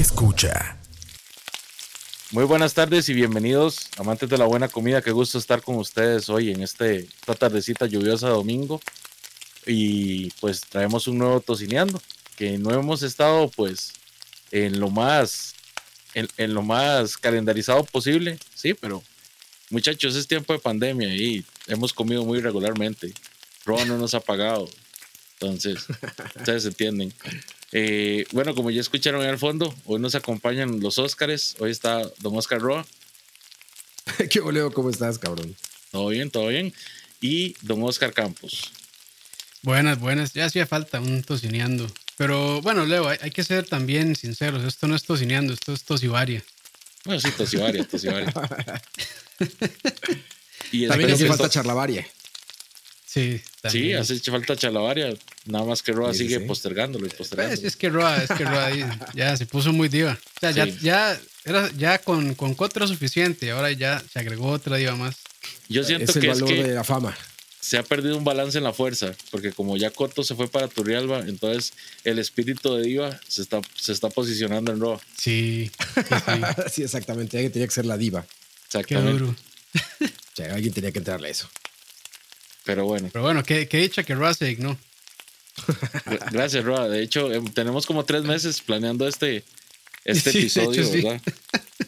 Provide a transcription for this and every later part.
escucha. Muy buenas tardes y bienvenidos, amantes de la buena comida. Qué gusto estar con ustedes hoy en este, esta tardecita lluviosa domingo. Y pues traemos un nuevo tocineando, que no hemos estado pues en lo más, en, en lo más calendarizado posible, sí, pero muchachos, es tiempo de pandemia y hemos comido muy regularmente. Roa no nos ha pagado. Entonces, ustedes entienden. Eh, bueno, como ya escucharon en el fondo, hoy nos acompañan los Óscares. Hoy está don Oscar Roa. ¿Qué boleo? ¿Cómo estás, cabrón? Todo bien, todo bien. Y don Oscar Campos. Buenas, buenas. Ya hacía falta un tocineando. Pero bueno, Leo, hay, hay que ser también sinceros. Esto no es tocineando, esto es tosivaria. Bueno, sí, tosivaria, tosivaria. y También hace falta charlavaria. Sí, Sí, también. hace falta chalabaria. Nada más que Roa Sí, sí, sigue sí. postergándolo y Pues, postergándolo. es que Roa, es que Roa ya se puso muy diva. O sea, ya, Sí. ya, era, ya con, con cuatro era suficiente. Ahora ya se agregó otra diva más. Yo siento Es el que es valor que de la fama. se ha perdido un balance en la fuerza, porque como ya Coto se fue para Turrialba, entonces el espíritu de Diva se está, se está posicionando en Roa. Sí, sí, sí. sí, exactamente. Alguien tenía que ser la diva. Qué Exactamente. duro. O sea, alguien tenía que entrarle a eso. Pero bueno, Pero bueno, qué, qué dicha que Roa se dignó. gra- gracias, Roa. De hecho, em, tenemos como tres meses planeando este, este Sí, episodio, hecho, sí. ¿verdad?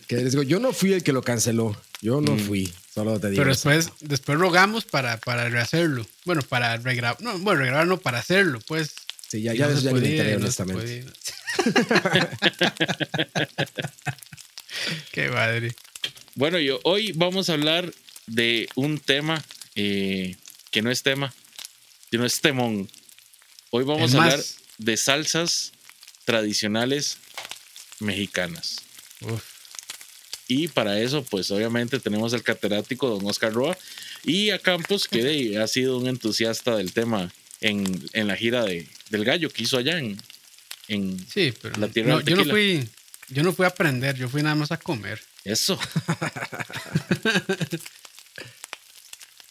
Que les digo, yo no fui el que lo canceló. Yo no Mm. fui. Solo te digo. Pero eso. después, después rogamos para, para rehacerlo. Bueno, para regrabar. No, bueno, regrabar no para hacerlo, pues. Sí, ya, ya no ya me podía, no honestamente. Qué madre. Bueno, yo, hoy vamos a hablar de un tema eh, que no es tema, sino es temón. Hoy vamos Es a más- hablar de salsas tradicionales mexicanas. Uf. Y para eso, pues obviamente tenemos al catedrático don Oscar Roa y a Campos, que ha sido un entusiasta del tema en, en la gira de, del gallo que hizo allá en... en Sí, pero La tierra no, del yo no fui, yo no fui a aprender, yo fui nada más a comer. eso.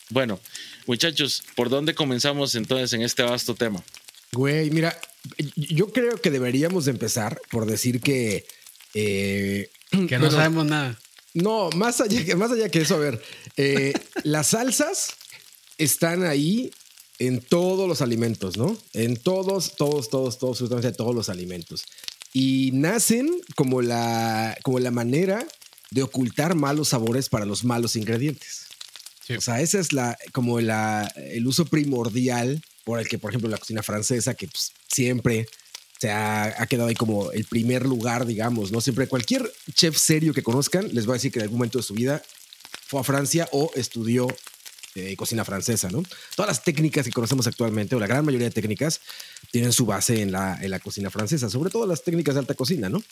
bueno, muchachos, ¿por dónde comenzamos entonces en este vasto tema? Güey, mira, yo creo que deberíamos de empezar por decir que. eh, Que no bueno, sabemos nada. No, más allá, que- más allá que eso, a ver, eh, las salsas están ahí en todos los alimentos, ¿no? En todos, todos, todos, todos, absolutamente todos los alimentos. Y nacen como la, como la manera de ocultar malos sabores para los malos ingredientes. O sea, ese es la, como la, el uso primordial por el que, por ejemplo, la cocina francesa, que pues, siempre se ha, ha quedado ahí como el primer lugar, digamos, ¿no? Siempre cualquier chef serio que conozcan les va a decir que en algún momento de su vida fue a Francia o estudió eh, cocina francesa, ¿no? Todas las técnicas que conocemos actualmente, o la gran mayoría de técnicas, tienen su base en la, en la cocina francesa, sobre todo las técnicas de alta cocina, ¿no?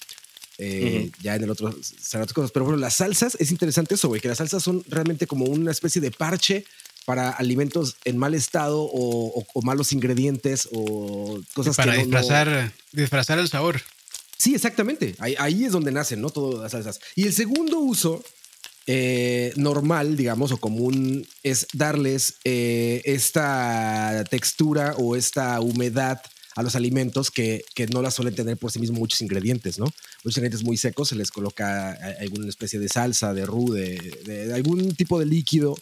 Eh, Ya en el otro serán otras cosas. Pero bueno, las salsas, es interesante eso, güey, que las salsas son realmente como una especie de parche para alimentos en mal estado o, o- o malos ingredientes o cosas para que no- no- disfrazar, disfrazar el sabor. Sí, exactamente. Ahí, ahí es donde nacen, ¿no? Todas las salsas. Y el segundo uso eh, normal, digamos, o común, es darles eh, esta textura o esta humedad a los alimentos que, que no la suelen tener por sí mismos muchos ingredientes, ¿no? Muchos ingredientes muy secos se les coloca a- alguna especie de salsa, de roux, de algún tipo de líquido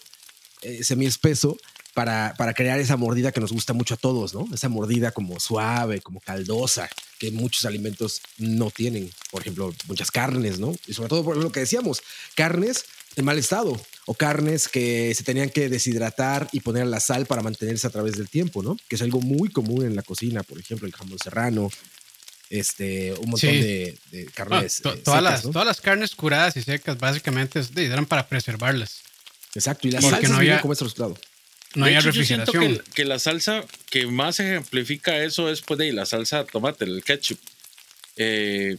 eh, semi-espeso para, para crear esa mordida que nos gusta mucho a todos, ¿no? Esa mordida como suave, como caldosa, que muchos alimentos no tienen. Por ejemplo, muchas carnes, ¿no? Y sobre todo por lo que decíamos, carnes en mal estado o carnes que se tenían que deshidratar y poner la sal para mantenerse a través del tiempo, ¿no? Que es algo muy común en la cocina, por ejemplo, el jamón serrano, este, un montón Sí. de, de Ah, carnes. to- eh, todas, secas, las, ¿no? todas las carnes curadas y secas básicamente eran para preservarlas. Exacto, y las Porque salsas no había- como ese resultado. No De había hecho, yo siento refrigeración. que, que la salsa que más ejemplifica eso es pues, de la salsa de tomate, el ketchup. Eh,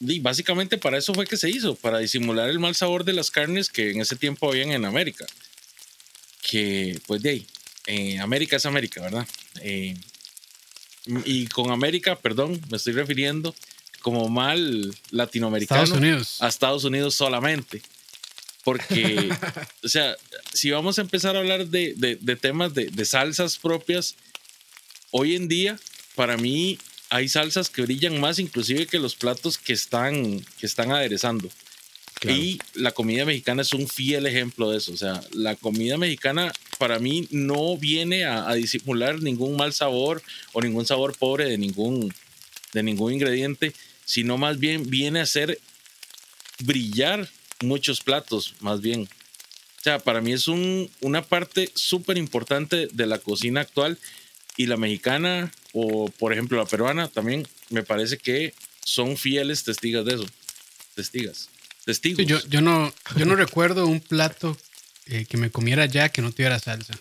y básicamente para eso fue que se hizo, para disimular el mal sabor de las carnes que en ese tiempo habían en América. Que, pues de ahí, eh, América es América, ¿verdad? Eh, y con América, perdón, me estoy refiriendo como mal latinoamericano Estados Unidos. a Estados Unidos solamente. Porque, o sea, si vamos a empezar a hablar de, de- de temas de, de salsas propias, hoy en día, para mí, hay salsas que brillan más inclusive que los platos que están, que están aderezando. Y la comida mexicana es un fiel ejemplo de eso. O sea, la comida mexicana para mí no viene a, disimular ningún mal sabor o ningún sabor pobre de ningún, de ningún ingrediente, sino más bien viene a hacer brillar muchos platos, más bien. O sea, para mí es un, una parte súper importante de la cocina actual y la mexicana o, por ejemplo, la peruana también me parece que son fieles testigas de eso. Testigas. Testigos. yo, yo, no, yo no recuerdo un plato eh, que me comiera ya que no tuviera salsa.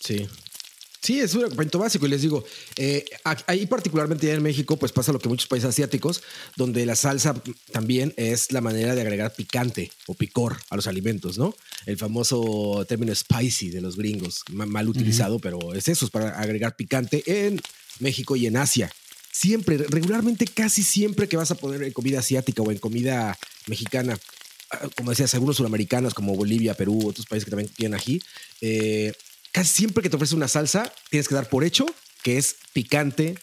Sí. Sí, es un cuento básico y les digo, eh, ahí particularmente en México, pues pasa lo que muchos países asiáticos, donde la salsa también es la manera de agregar picante o picor a los alimentos, ¿no? El famoso término spicy de los gringos, mal utilizado, pero es eso, es para agregar picante en México y en Asia. Siempre, regularmente, casi siempre que vas a poner en comida asiática o en comida mexicana, ah, como decías, algunos sudamericanos como Bolivia, Perú, otros países que también tienen aquí, eh, casi siempre que te ofrece una salsa, tienes que dar por hecho que es picante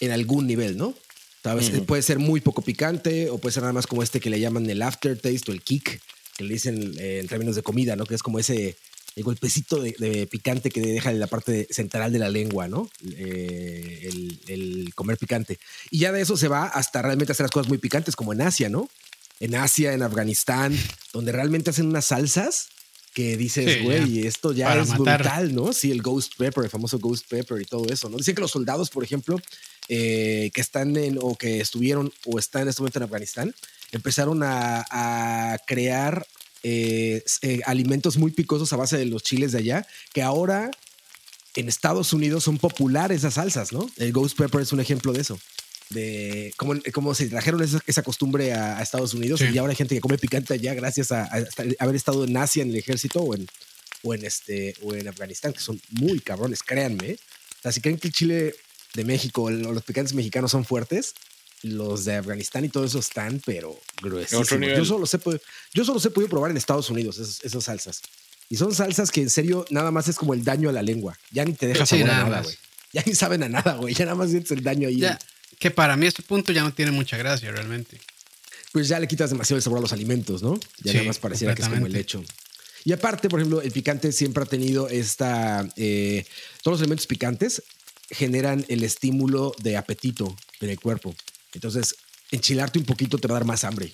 en algún nivel, ¿no? ¿Sabes? Puede ser muy poco picante o puede ser nada más como este que le llaman el aftertaste o el kick, que le dicen eh, en términos de comida, ¿no? Que es como ese el golpecito de, picante que deja en la parte central de la lengua, ¿no? Eh, el, comer picante. Y ya de eso se va hasta realmente hacer las cosas muy picantes, como en Asia, ¿no? En Asia, en Afganistán, donde realmente hacen unas salsas que dices, güey, esto ya es brutal, ¿no? Sí, el Ghost Pepper, el famoso Ghost Pepper y todo eso, ¿no? Dicen que los soldados, por ejemplo, eh, que están en, o que estuvieron o están en este momento en Afganistán, empezaron a, a crear eh, eh, alimentos muy picosos a base de los chiles de allá, que ahora en Estados Unidos son populares esas salsas, ¿no? El Ghost Pepper es un ejemplo de eso. De cómo, se trajeron esa, costumbre a, Estados Unidos y ahora hay gente que come picante allá gracias a, haber estado en Asia en el ejército o en, o en, este, o en Afganistán, que son muy cabrones, créanme. ¿eh? O sea, si creen que el chile de México o los picantes mexicanos son fuertes, los de Afganistán y todo eso están, pero gruesísimos. Yo solo, sé, yo solo he podido probar en Estados Unidos esas, salsas. Y son salsas que en serio nada más es como el daño a la lengua. Ya ni te deja saber nada, güey. Ya ni saben a nada, güey. Ya nada más sientes el daño ahí. que para mí este punto ya no tiene mucha gracia realmente. Pues ya le quitas demasiado el sabor a los alimentos, ¿no? Ya nada más pareciera que es como el hecho. Y aparte, por ejemplo, el picante siempre ha tenido esta... Eh, todos los elementos picantes generan el estímulo de apetito en el cuerpo. Entonces, enchilarte un poquito te va a dar más hambre.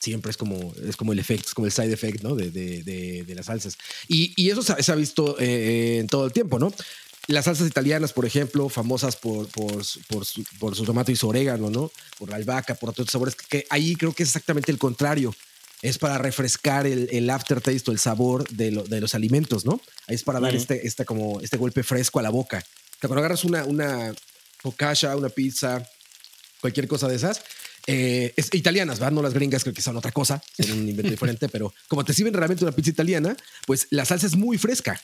Siempre es como, es como el efecto, es como el side effect, ¿no? De, de, de, las salsas. Y, y eso se, ha visto eh, en todo el tiempo, ¿no? Las salsas italianas, por ejemplo, famosas por, por, por, su, por su tomate y su orégano, ¿no? Por la albahaca, por otros sabores, que ahí creo que es exactamente el contrario. Es para refrescar el, el aftertaste o el sabor de, de, los alimentos, ¿no? Ahí es para dar este, este, como, este golpe fresco a la boca. cuando agarras una, una focaccia, una pizza, cualquier cosa de esas. Eh, es, italianas, ¿verdad? No las gringas, creo que son otra cosa, son un invento diferente, pero como te sirven realmente una pizza italiana, pues la salsa es muy fresca.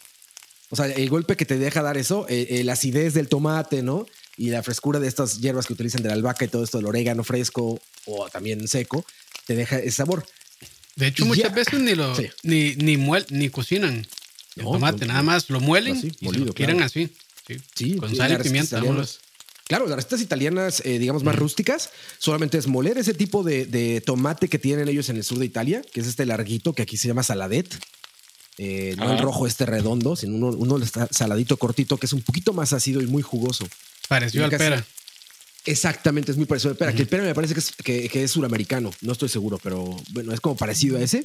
O sea, el golpe que te deja dar eso, eh, eh, la acidez del tomate, ¿no? Y la frescura de estas hierbas que utilizan de la albahaca y todo esto, del orégano fresco o también seco, te deja ese sabor. De hecho, muchas veces ni lo ni, ni, ni cocinan el tomate, nada más lo muelen y lo quieren así. Sí, con sal y pimienta. Claro, las recetas italianas, eh, digamos, más rústicas, solamente es moler ese tipo de, tomate que tienen ellos en el sur de Italia, que es este larguito, que aquí se llama saladet. Eh, no el rojo este redondo, sino uno, uno saladito cortito, que es un poquito más ácido y muy jugoso. Pareció al pera. Exactamente, es muy parecido al pera. Que el pera me parece que es, que, es suramericano, no estoy seguro, pero bueno, es como parecido a ese.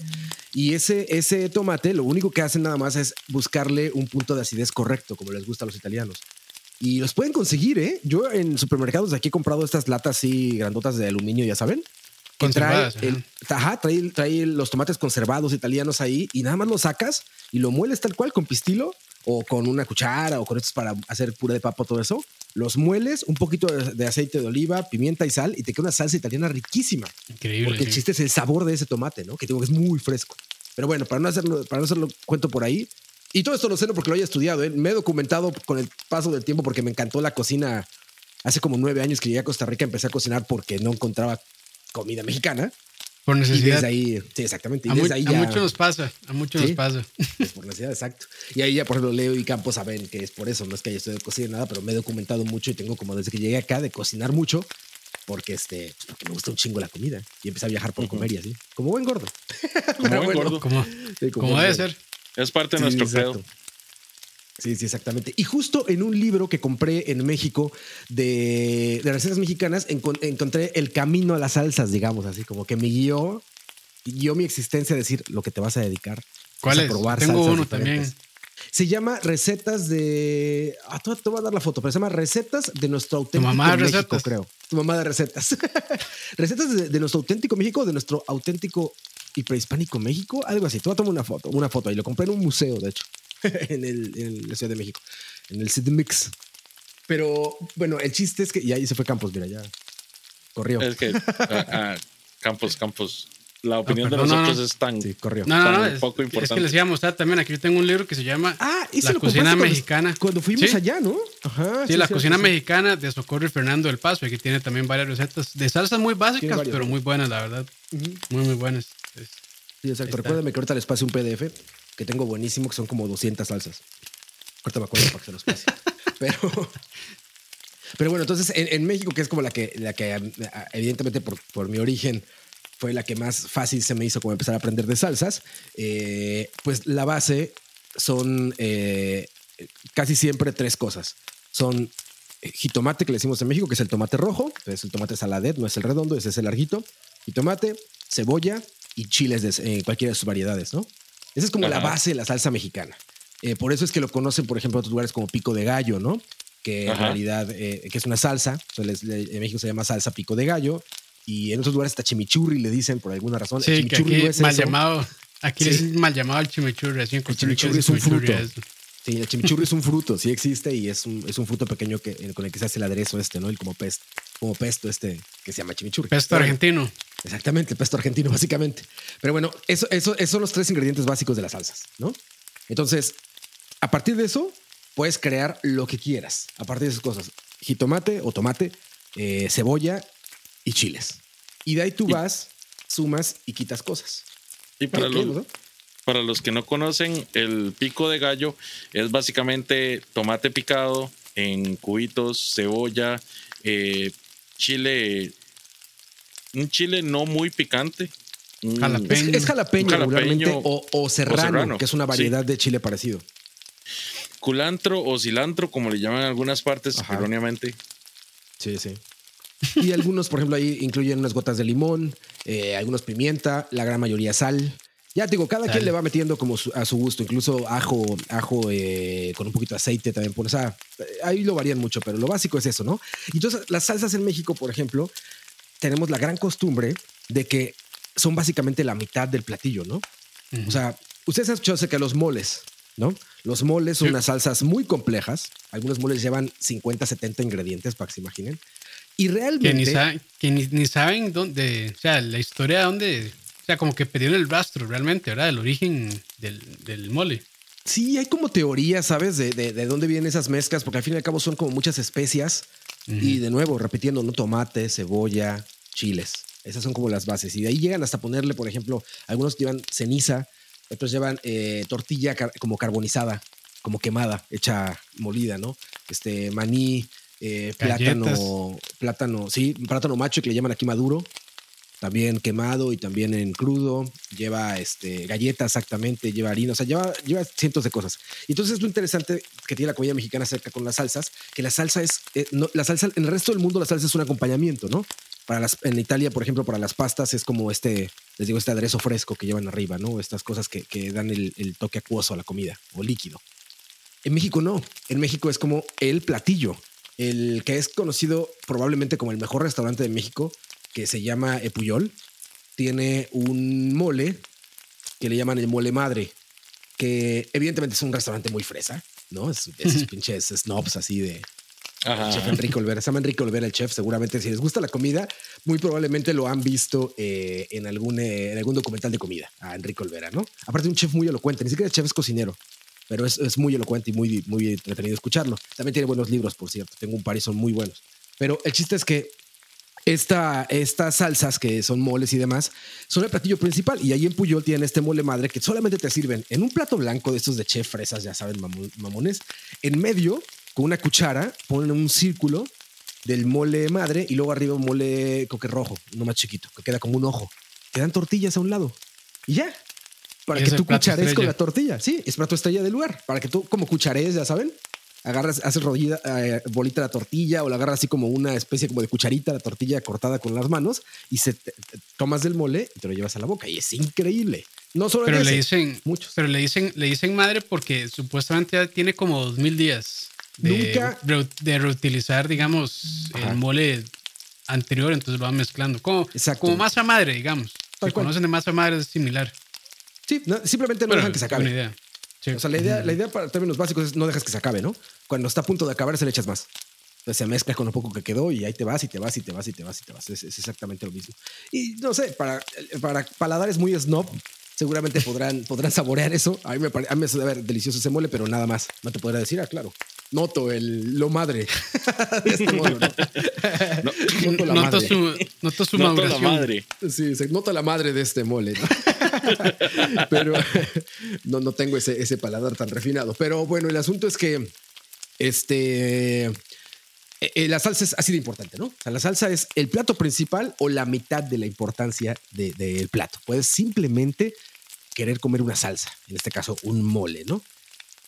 Y ese, ese tomate, lo único que hacen nada más es buscarle un punto de acidez correcto, como les gusta a los italianos. Y los pueden conseguir, ¿eh? Yo en supermercados de aquí he comprado estas latas así grandotas de aluminio, ya saben. Que trae, ajá, trae, trae, los tomates conservados italianos ahí y nada más lo sacas y lo mueles tal cual con pistilo o con una cuchara o con estos para hacer puré de papa, todo eso. Los mueles, un poquito de, aceite de oliva, pimienta y sal y te queda una salsa italiana riquísima. Increíble. Porque el chiste es el sabor de ese tomate, ¿no? Que tengo que es muy fresco. Pero bueno, para no hacerlo, para no hacerlo cuento por ahí, y todo esto lo sé no porque lo haya estudiado. ¿eh? Me he documentado con el paso del tiempo porque me encantó la cocina. Hace como nueve años que llegué a Costa Rica, empecé a cocinar porque no encontraba comida mexicana. Por necesidad. Y desde ahí, sí, exactamente. Y a, desde ahí ya, muchos nos pasa, a muchos nos pasa. Es por necesidad, exacto. Y ahí ya, por ejemplo, Leo y Campos saben que es por eso. No es que haya estudiado cocina nada, pero me he documentado mucho y tengo como desde que llegué acá de cocinar mucho porque este, pues, porque me gusta un chingo la comida y empecé a viajar por comer y así, como buen gordo. Como buen gordo. Como, debe ser. Es parte de nuestro credo. Sí, sí, exactamente. Y justo en un libro que compré en México de, de recetas mexicanas, encontré el camino a las salsas, digamos, así como que me guió, guió mi existencia a decir lo que te vas a dedicar. ¿Cuál es? probar Tengo uno también. Se llama Recetas de. Ah, te, voy a dar la foto, pero se llama Recetas de nuestro auténtico tu mamá México, recetas. creo. Tu mamá de recetas. recetas de, nuestro auténtico México, de nuestro auténtico y prehispánico México, algo así. Te voy a tomar una foto, una foto ahí. Lo compré en un museo, de hecho, en, el, en la Ciudad de México, en el Mix. Pero bueno, el chiste es que. Y ahí se fue Campos, mira, ya corrió. Es que ah, ah, Campos, Campos la opinión de nosotros es tan, poco importante. Es que les iba a mostrar también. Aquí tengo un libro que se llama ah, La cocina mexicana. Cuando, fuimos allá, ¿no? Ajá, sí, la cocina mexicana de Socorro y Fernando del Paso. Aquí tiene también varias recetas de salsas muy básicas, pero muy buenas, la verdad. Muy, muy buenas. Sí, exacto. Recuérdame que ahorita les pase un PDF que tengo buenísimo, que son como 200 salsas. Ahorita me acuerdo para que se los pase. pero. Pero bueno, entonces en, México, que es como la que, la que evidentemente por, por mi origen fue la que más fácil se me hizo como empezar a aprender de salsas, eh, pues la base son eh, casi siempre tres cosas. Son eh, jitomate, que le decimos en México, que es el tomate rojo, es el tomate saladet, no es el redondo, ese es el larguito. Jitomate, cebolla y chiles de cualquiera de sus variedades, ¿no? Esa es como la base de la salsa mexicana. por eso es que lo conocen, por ejemplo, en otros lugares como pico de gallo, ¿no? Que en realidad que es una salsa. en México se llama salsa pico de gallo y en otros lugares está chimichurri, le dicen por alguna razón. Sí, el chimichurri aquí es mal llamado. Aquí es mal llamado el chimichurri. Así el chimichurri es un fruto. Sí, el chimichurri es un fruto, sí existe y es un, es un fruto pequeño que, con el que se hace el aderezo este, ¿no? El como pesto, como pesto este que se llama chimichurri. Pesto argentino. Exactamente, el pesto argentino, básicamente. Pero bueno, eso, eso, esos son los tres ingredientes básicos de las salsas, ¿no? Entonces, a partir de eso, puedes crear lo que quieras. A partir de esas cosas, jitomate o tomate, eh, cebolla y chiles. Y de ahí tú vas, sumas y quitas cosas. Y para, los, para los que no conocen, el pico de gallo es básicamente tomate picado en cubitos, cebolla, eh, chile, un chile no muy picante. Jalapeño. Es, jalapeño, regularmente o, serrano, que es una variedad de chile parecido. Culantro o cilantro, como le llaman en algunas partes, erróneamente. Sí, sí. Y algunos, por ejemplo, ahí incluyen unas gotas de limón, eh, algunos pimienta, la gran mayoría sal. Ya te digo, cada quien le va metiendo como a su gusto, incluso ajo, ajo eh, con un poquito de aceite también. Por, o ahí lo varían mucho, pero lo básico es eso, ¿no? Y entonces, las salsas en México, por ejemplo, tenemos la gran costumbre de que son básicamente la mitad del platillo, ¿no? O sea, ustedes han escuchado de los moles, ¿no? Los moles son unas salsas muy complejas. Algunos moles llevan 50, 70 ingredientes para que se imaginen. Y realmente. Que ni, saben dónde. O sea, la historia de dónde. O sea, como que perdieron el rastro realmente, ¿verdad? El origen del, mole. Sí, hay como teorías, ¿sabes? De, de, dónde vienen esas mezclas, porque al fin y al cabo son como muchas especias. Y de nuevo, repitiendo, ¿no? Tomate, cebolla, chiles. Esas son como las bases. Y de ahí llegan hasta ponerle, por ejemplo, algunos llevan ceniza, otros llevan eh, tortilla como carbonizada, como quemada, hecha molida, ¿no? Este maní, eh, plátano, plátano, sí, plátano macho que le llaman aquí maduro, también quemado y también en crudo, lleva este, galletas exactamente, lleva harina, o sea, lleva, lleva cientos de cosas. Entonces lo interesante que tiene la comida mexicana acerca con las salsas, que la salsa es, eh, la salsa, en el resto del mundo la salsa es un acompañamiento, ¿no? Para las, en Italia, por ejemplo, para las pastas es como este, les digo, este aderezo fresco que llevan arriba, ¿no? Estas cosas que, que dan el toque acuoso a la comida o líquido. En México no, en México es como el platillo, el que es conocido probablemente como el mejor restaurante de México, que se llama Epuyol, tiene un mole que le llaman el mole madre, que evidentemente es un restaurante muy fresa, ¿no? Es, esos pinches snobs así de, chef Enrique Olvera. Se llama Enrique Olvera el chef. Seguramente si les gusta la comida, muy probablemente lo han visto eh, en, algún, eh, en algún documental de comida a Enrique Olvera, ¿no? Aparte un chef muy elocuente, ni siquiera el chef es cocinero pero es, es, muy elocuente y muy, muy entretenido escucharlo. También tiene buenos libros, por cierto. Tengo un par y son muy buenos. Pero el chiste es que esta, estas salsas que son moles y demás son el platillo principal. Y ahí en Puyol tienen este mole madre que solamente te sirven en un plato blanco de estos de chef fresas, ya saben, mamones. En medio, con una cuchara, ponen un círculo del mole madre y luego arriba un mole coque rojo, uno más chiquito, que queda como un ojo. Te dan tortillas a un lado y ya. Para que tú cuchares con la tortilla. Sí, es plato estrella del lugar. Para que tú, como cuchares, ya saben, agarras, haces rodilla, eh, bolita la tortilla o la agarras así como una especie como de cucharita, la tortilla cortada con las manos y se tomas del mole y te lo llevas a la boca. Y es increíble. No solo pero le dicen muchos. Pero le dicen, le dicen madre porque supuestamente ya tiene como dos mil días de, de reutilizar, digamos, el mole anterior, entonces lo van mezclando. Como, como masa madre, digamos. Si conocen de masa madre es similar. Sí, simplemente no dejan que se acabe. idea. O sea, la idea, la idea para términos básicos es no dejas que se acabe, ¿no? Cuando está a punto de acabar, se le echas más. Entonces se mezcla con lo poco que quedó y ahí te vas y te vas y te vas y te vas y te vas. Es, exactamente lo mismo. Y no sé, para, para paladares muy snob, seguramente podrán, podrán saborear eso. A mí me parece, a mí me delicioso ese mole, pero nada más. No te podrá decir, ah, claro. Noto el lo madre de este mole, ¿no? noto la madre. Su, noto su noto la madre. Sí, se nota la madre de este mole. pero no, no tengo ese, ese paladar tan refinado. Pero bueno, el asunto es que este eh, eh, la salsa es así de importante, ¿no? O sea, la salsa es el plato principal o la mitad de la importancia del plato. Puedes simplemente querer comer una salsa, en este caso un mole, ¿no?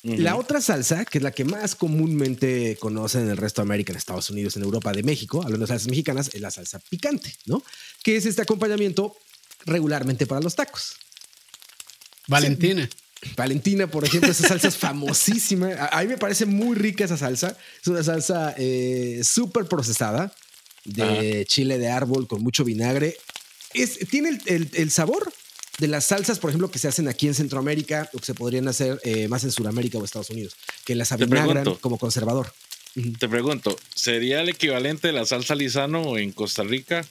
La otra salsa, que es la que más comúnmente conocen en el resto de América, en Estados Unidos, en Europa, de México, hablando de salsas mexicanas, es la salsa picante, ¿no? Que es este acompañamiento regularmente para los tacos. Valentina. Valentina, por ejemplo, esa salsa es famosísima. A, mí me parece muy rica esa salsa. Es una salsa eh, súper procesada de chile de árbol con mucho vinagre. Es, tiene el, sabor de las salsas, por ejemplo, que se hacen aquí en Centroamérica o que se podrían hacer eh, más en Sudamérica o Estados Unidos, que las avinagran como conservador. Te pregunto, ¿sería el equivalente de la salsa lisano en Costa Rica?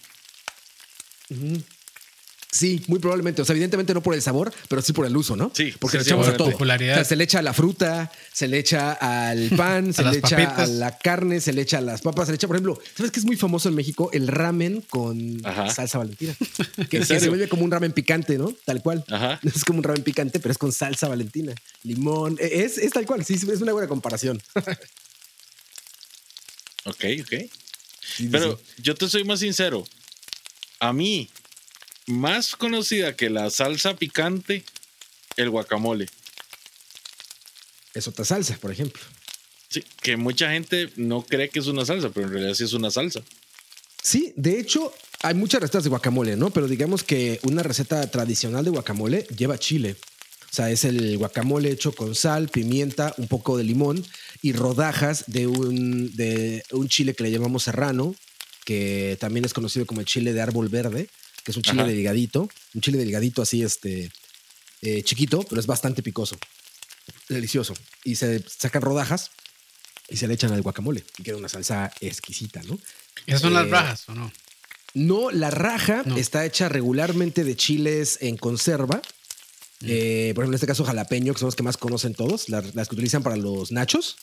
Sí, muy probablemente. O sea, evidentemente no por el sabor, pero sí por el uso, ¿no? Sí. Porque le echamos a todo. se le echa a la fruta, se le echa al pan, se le echa a la carne, se le echa a las papas, se le echa, por ejemplo, ¿sabes qué es muy famoso en México? El ramen con salsa valentina. Que, se vuelve como un ramen picante, ¿no? Tal cual. Ajá. Es como un ramen picante, pero es con salsa valentina. Limón. E, es, es tal cual. Sí, es una buena comparación. ok, ok. pero yo te soy más sincero. A mí, más conocida que la salsa picante, el guacamole. Es otra salsa, por ejemplo. Sí, que mucha gente no cree que es una salsa, pero en realidad sí es una salsa. Sí, de hecho, hay muchas recetas de guacamole, ¿no? Pero digamos que una receta tradicional de guacamole lleva chile. O sea, es el guacamole hecho con sal, pimienta, un poco de limón y rodajas de un, de un chile que le llamamos serrano, que también es conocido como el chile de árbol verde que es un chile delgadito, un chile delgadito así, este, eh, chiquito, pero es bastante picoso. Delicioso. Y se sacan rodajas y se le echan al guacamole y queda una salsa exquisita, ¿no? ¿Esas son las eh, rajas o no? No, la raja está hecha regularmente de chiles en conserva. Mm. Eh, por ejemplo, en este caso jalapeño, que son los que más conocen todos, las, que utilizan para los nachos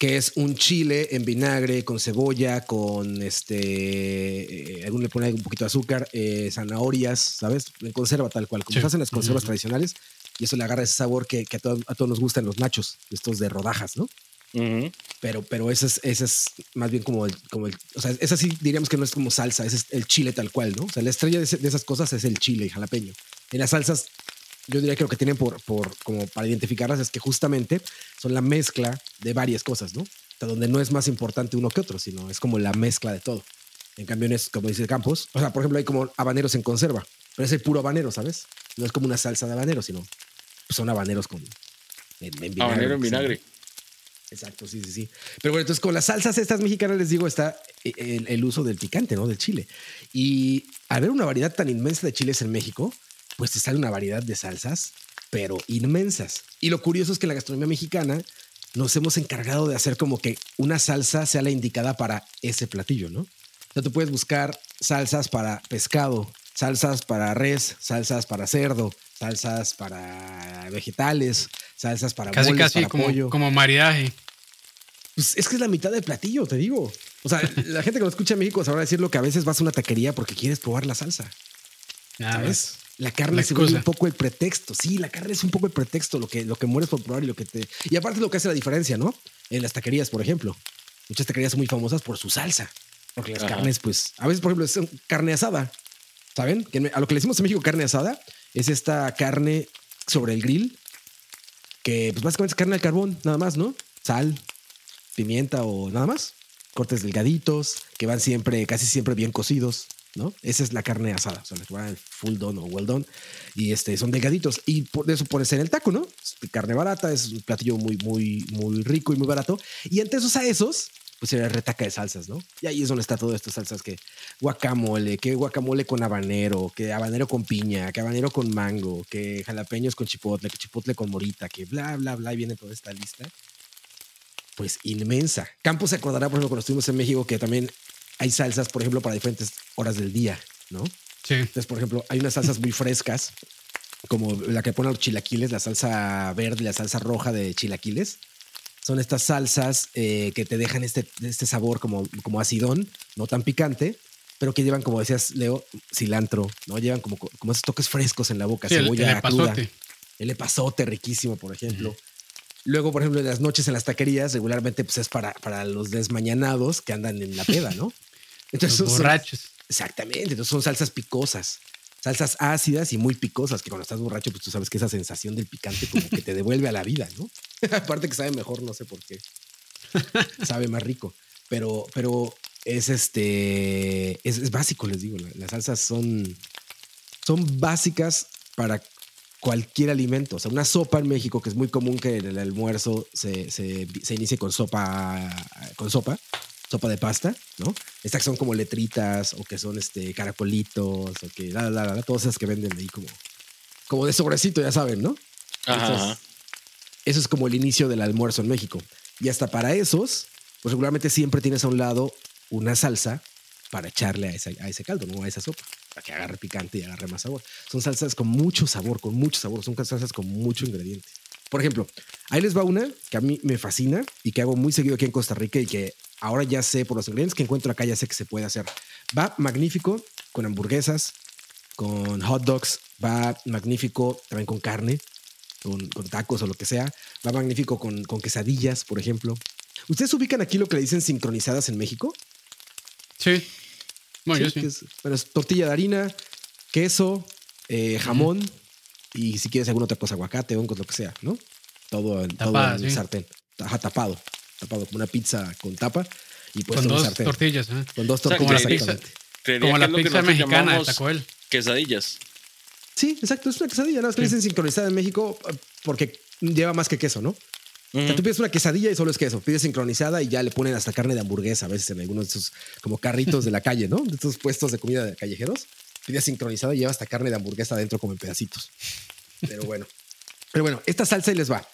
que es un chile en vinagre con cebolla, con este, eh, algún le pone un poquito de azúcar, eh, zanahorias, ¿sabes? En conserva tal cual, como se hacen las conservas tradicionales, y eso le agarra ese sabor que, a, todos nos gustan los nachos, estos de rodajas, ¿no? Pero, pero ese es, ese es más bien como el, como el, o sea, esa sí diríamos que no es como salsa, ese es el chile tal cual, ¿no? O sea, la estrella de, de esas cosas es el chile y jalapeño. En las salsas yo diría que lo que tienen por, por, como para identificarlas es que justamente son la mezcla de varias cosas, ¿no? O donde no es más importante uno que otro, sino es como la mezcla de todo. En cambio, es como dice Campos, o sea, por ejemplo, hay como habaneros en conserva, pero es el puro habanero, ¿sabes? No es como una salsa de habanero, sino son habaneros con en, vinagre. Habanero en vinagre. Exacto, sí, sí, sí. Pero bueno, entonces con las salsas estas mexicanas les digo está el, el uso del picante, ¿no? Del chile. Y al ver una variedad tan inmensa de chiles en México, pues te sale una variedad de salsas, pero inmensas. Y lo curioso es que en la gastronomía mexicana nos hemos encargado de hacer como que una salsa sea la indicada para ese platillo, ¿no? O sea, tú puedes buscar salsas para pescado, salsas para res, salsas para cerdo, salsas para vegetales, salsas para casi casi como, como maridaje. Pues es que es la mitad del platillo, te digo. O sea, la gente que lo escucha en México sabrá decir lo que a veces vas a una taquería porque quieres probar la salsa. ¿Sabes? La carne se vuelve un poco el pretexto. Sí, la carne es un poco el pretexto, lo que, lo que mueres por probar y lo que te. Y aparte lo que hace la diferencia, ¿no? En las taquerías, por ejemplo. muchas taquerías son muy famosas por su salsa. Porque las carnes, pues, a veces, por ejemplo, es carne asada. ¿Saben? a lo que le decimos en México carne asada es esta carne sobre el grill que pues básicamente es carne al carbón, nada más, ¿no? Sal, pimienta o nada más. Cortes delgaditos, que van siempre, casi siempre bien cocidos, ¿no? Esa es la carne asada, o sea, va full done o well done. Y este, son delgaditos. Y por eso pones en el taco, ¿no? carne barata, es un platillo muy, muy, muy rico y muy barato. Y entre esos a esos, pues se retaca de salsas, ¿no? Y ahí es donde está todo esto, salsas que guacamole, que guacamole con habanero, que habanero con piña, que habanero con mango, que jalapeños con chipotle, que chipotle con morita, que bla, bla, bla, y viene toda esta lista. Pues inmensa. Campos se acordará, por ejemplo, cuando estuvimos en México, que también hay salsas, por ejemplo, para diferentes horas del día, ¿no? Sí. Entonces, por ejemplo, hay unas salsas muy frescas, como la que ponen los chilaquiles, la salsa verde, la salsa roja de chilaquiles. Son estas salsas eh, que te dejan este, este sabor como, como acidón, no tan picante, pero que llevan, como decías, Leo, cilantro, ¿no? Llevan como, como esos toques frescos en la boca, cebolla el, cruda. El epazote riquísimo, por ejemplo. Luego, por ejemplo, en las noches en las taquerías, regularmente pues es para, para los desmañanados que andan en la peda, ¿no? Entonces, los borrachos. exactamente, entonces son salsas picosas, salsas ácidas y muy picosas, que cuando estás borracho, pues tú sabes que esa sensación del picante como que te devuelve a la vida, ¿no? Aparte que sabe mejor, no sé por qué. sabe más rico, pero, pero es este, es, básico, les digo, las salsas son, son básicas para cualquier alimento. O sea, una sopa en México, que es muy común que en el almuerzo se, se, se inicie con sopa, con sopa, sopa de pasta, ¿no? Estas que son como letritas o que son este caracolitos o que la, la, la, todas esas que venden ahí como, como de sobrecito, ya saben, ¿no? eso es como el inicio del almuerzo en México. Y hasta para esos, pues regularmente siempre tienes a un lado una salsa para echarle a ese, a ese caldo, ¿no? A esa sopa, para que agarre picante y agarre más sabor. Son salsas con mucho sabor, con mucho sabor, son salsas con mucho ingrediente. Por ejemplo, ahí les va una que a mí me fascina y que hago muy seguido aquí en Costa Rica y que ahora ya sé por los ingredientes que encuentro acá, ya sé que se puede hacer. Va magnífico con hamburguesas, con hot dogs, va magnífico también con carne, con, tacos o lo que sea. Va magnífico con, con, quesadillas, por ejemplo. ¿Ustedes ubican aquí lo que le dicen sincronizadas en México? Sí. Bueno, sí, es, tortilla de harina, queso, eh, jamón y si quieres alguna otra cosa, aguacate, hongos, lo que sea, ¿no? Todo, en, todo en sartén. tapado. Tapado como una pizza con tapa y pues con dos tortillas. ¿eh? Con dos tortillas. como la pizza, mexicana de Taco Quesadillas. Sí, exacto, es una quesadilla, nada más que dicen sincronizada en México porque lleva más que queso, ¿no? O sea, tú pides una quesadilla y solo es queso, pides sincronizada y ya le ponen hasta carne de hamburguesa a veces en algunos de esos como carritos de la calle, ¿no? De estos puestos de comida de callejeros. Pides sincronizada y lleva hasta carne de hamburguesa adentro como en pedacitos. Pero bueno. Pero bueno, esta salsa y les va.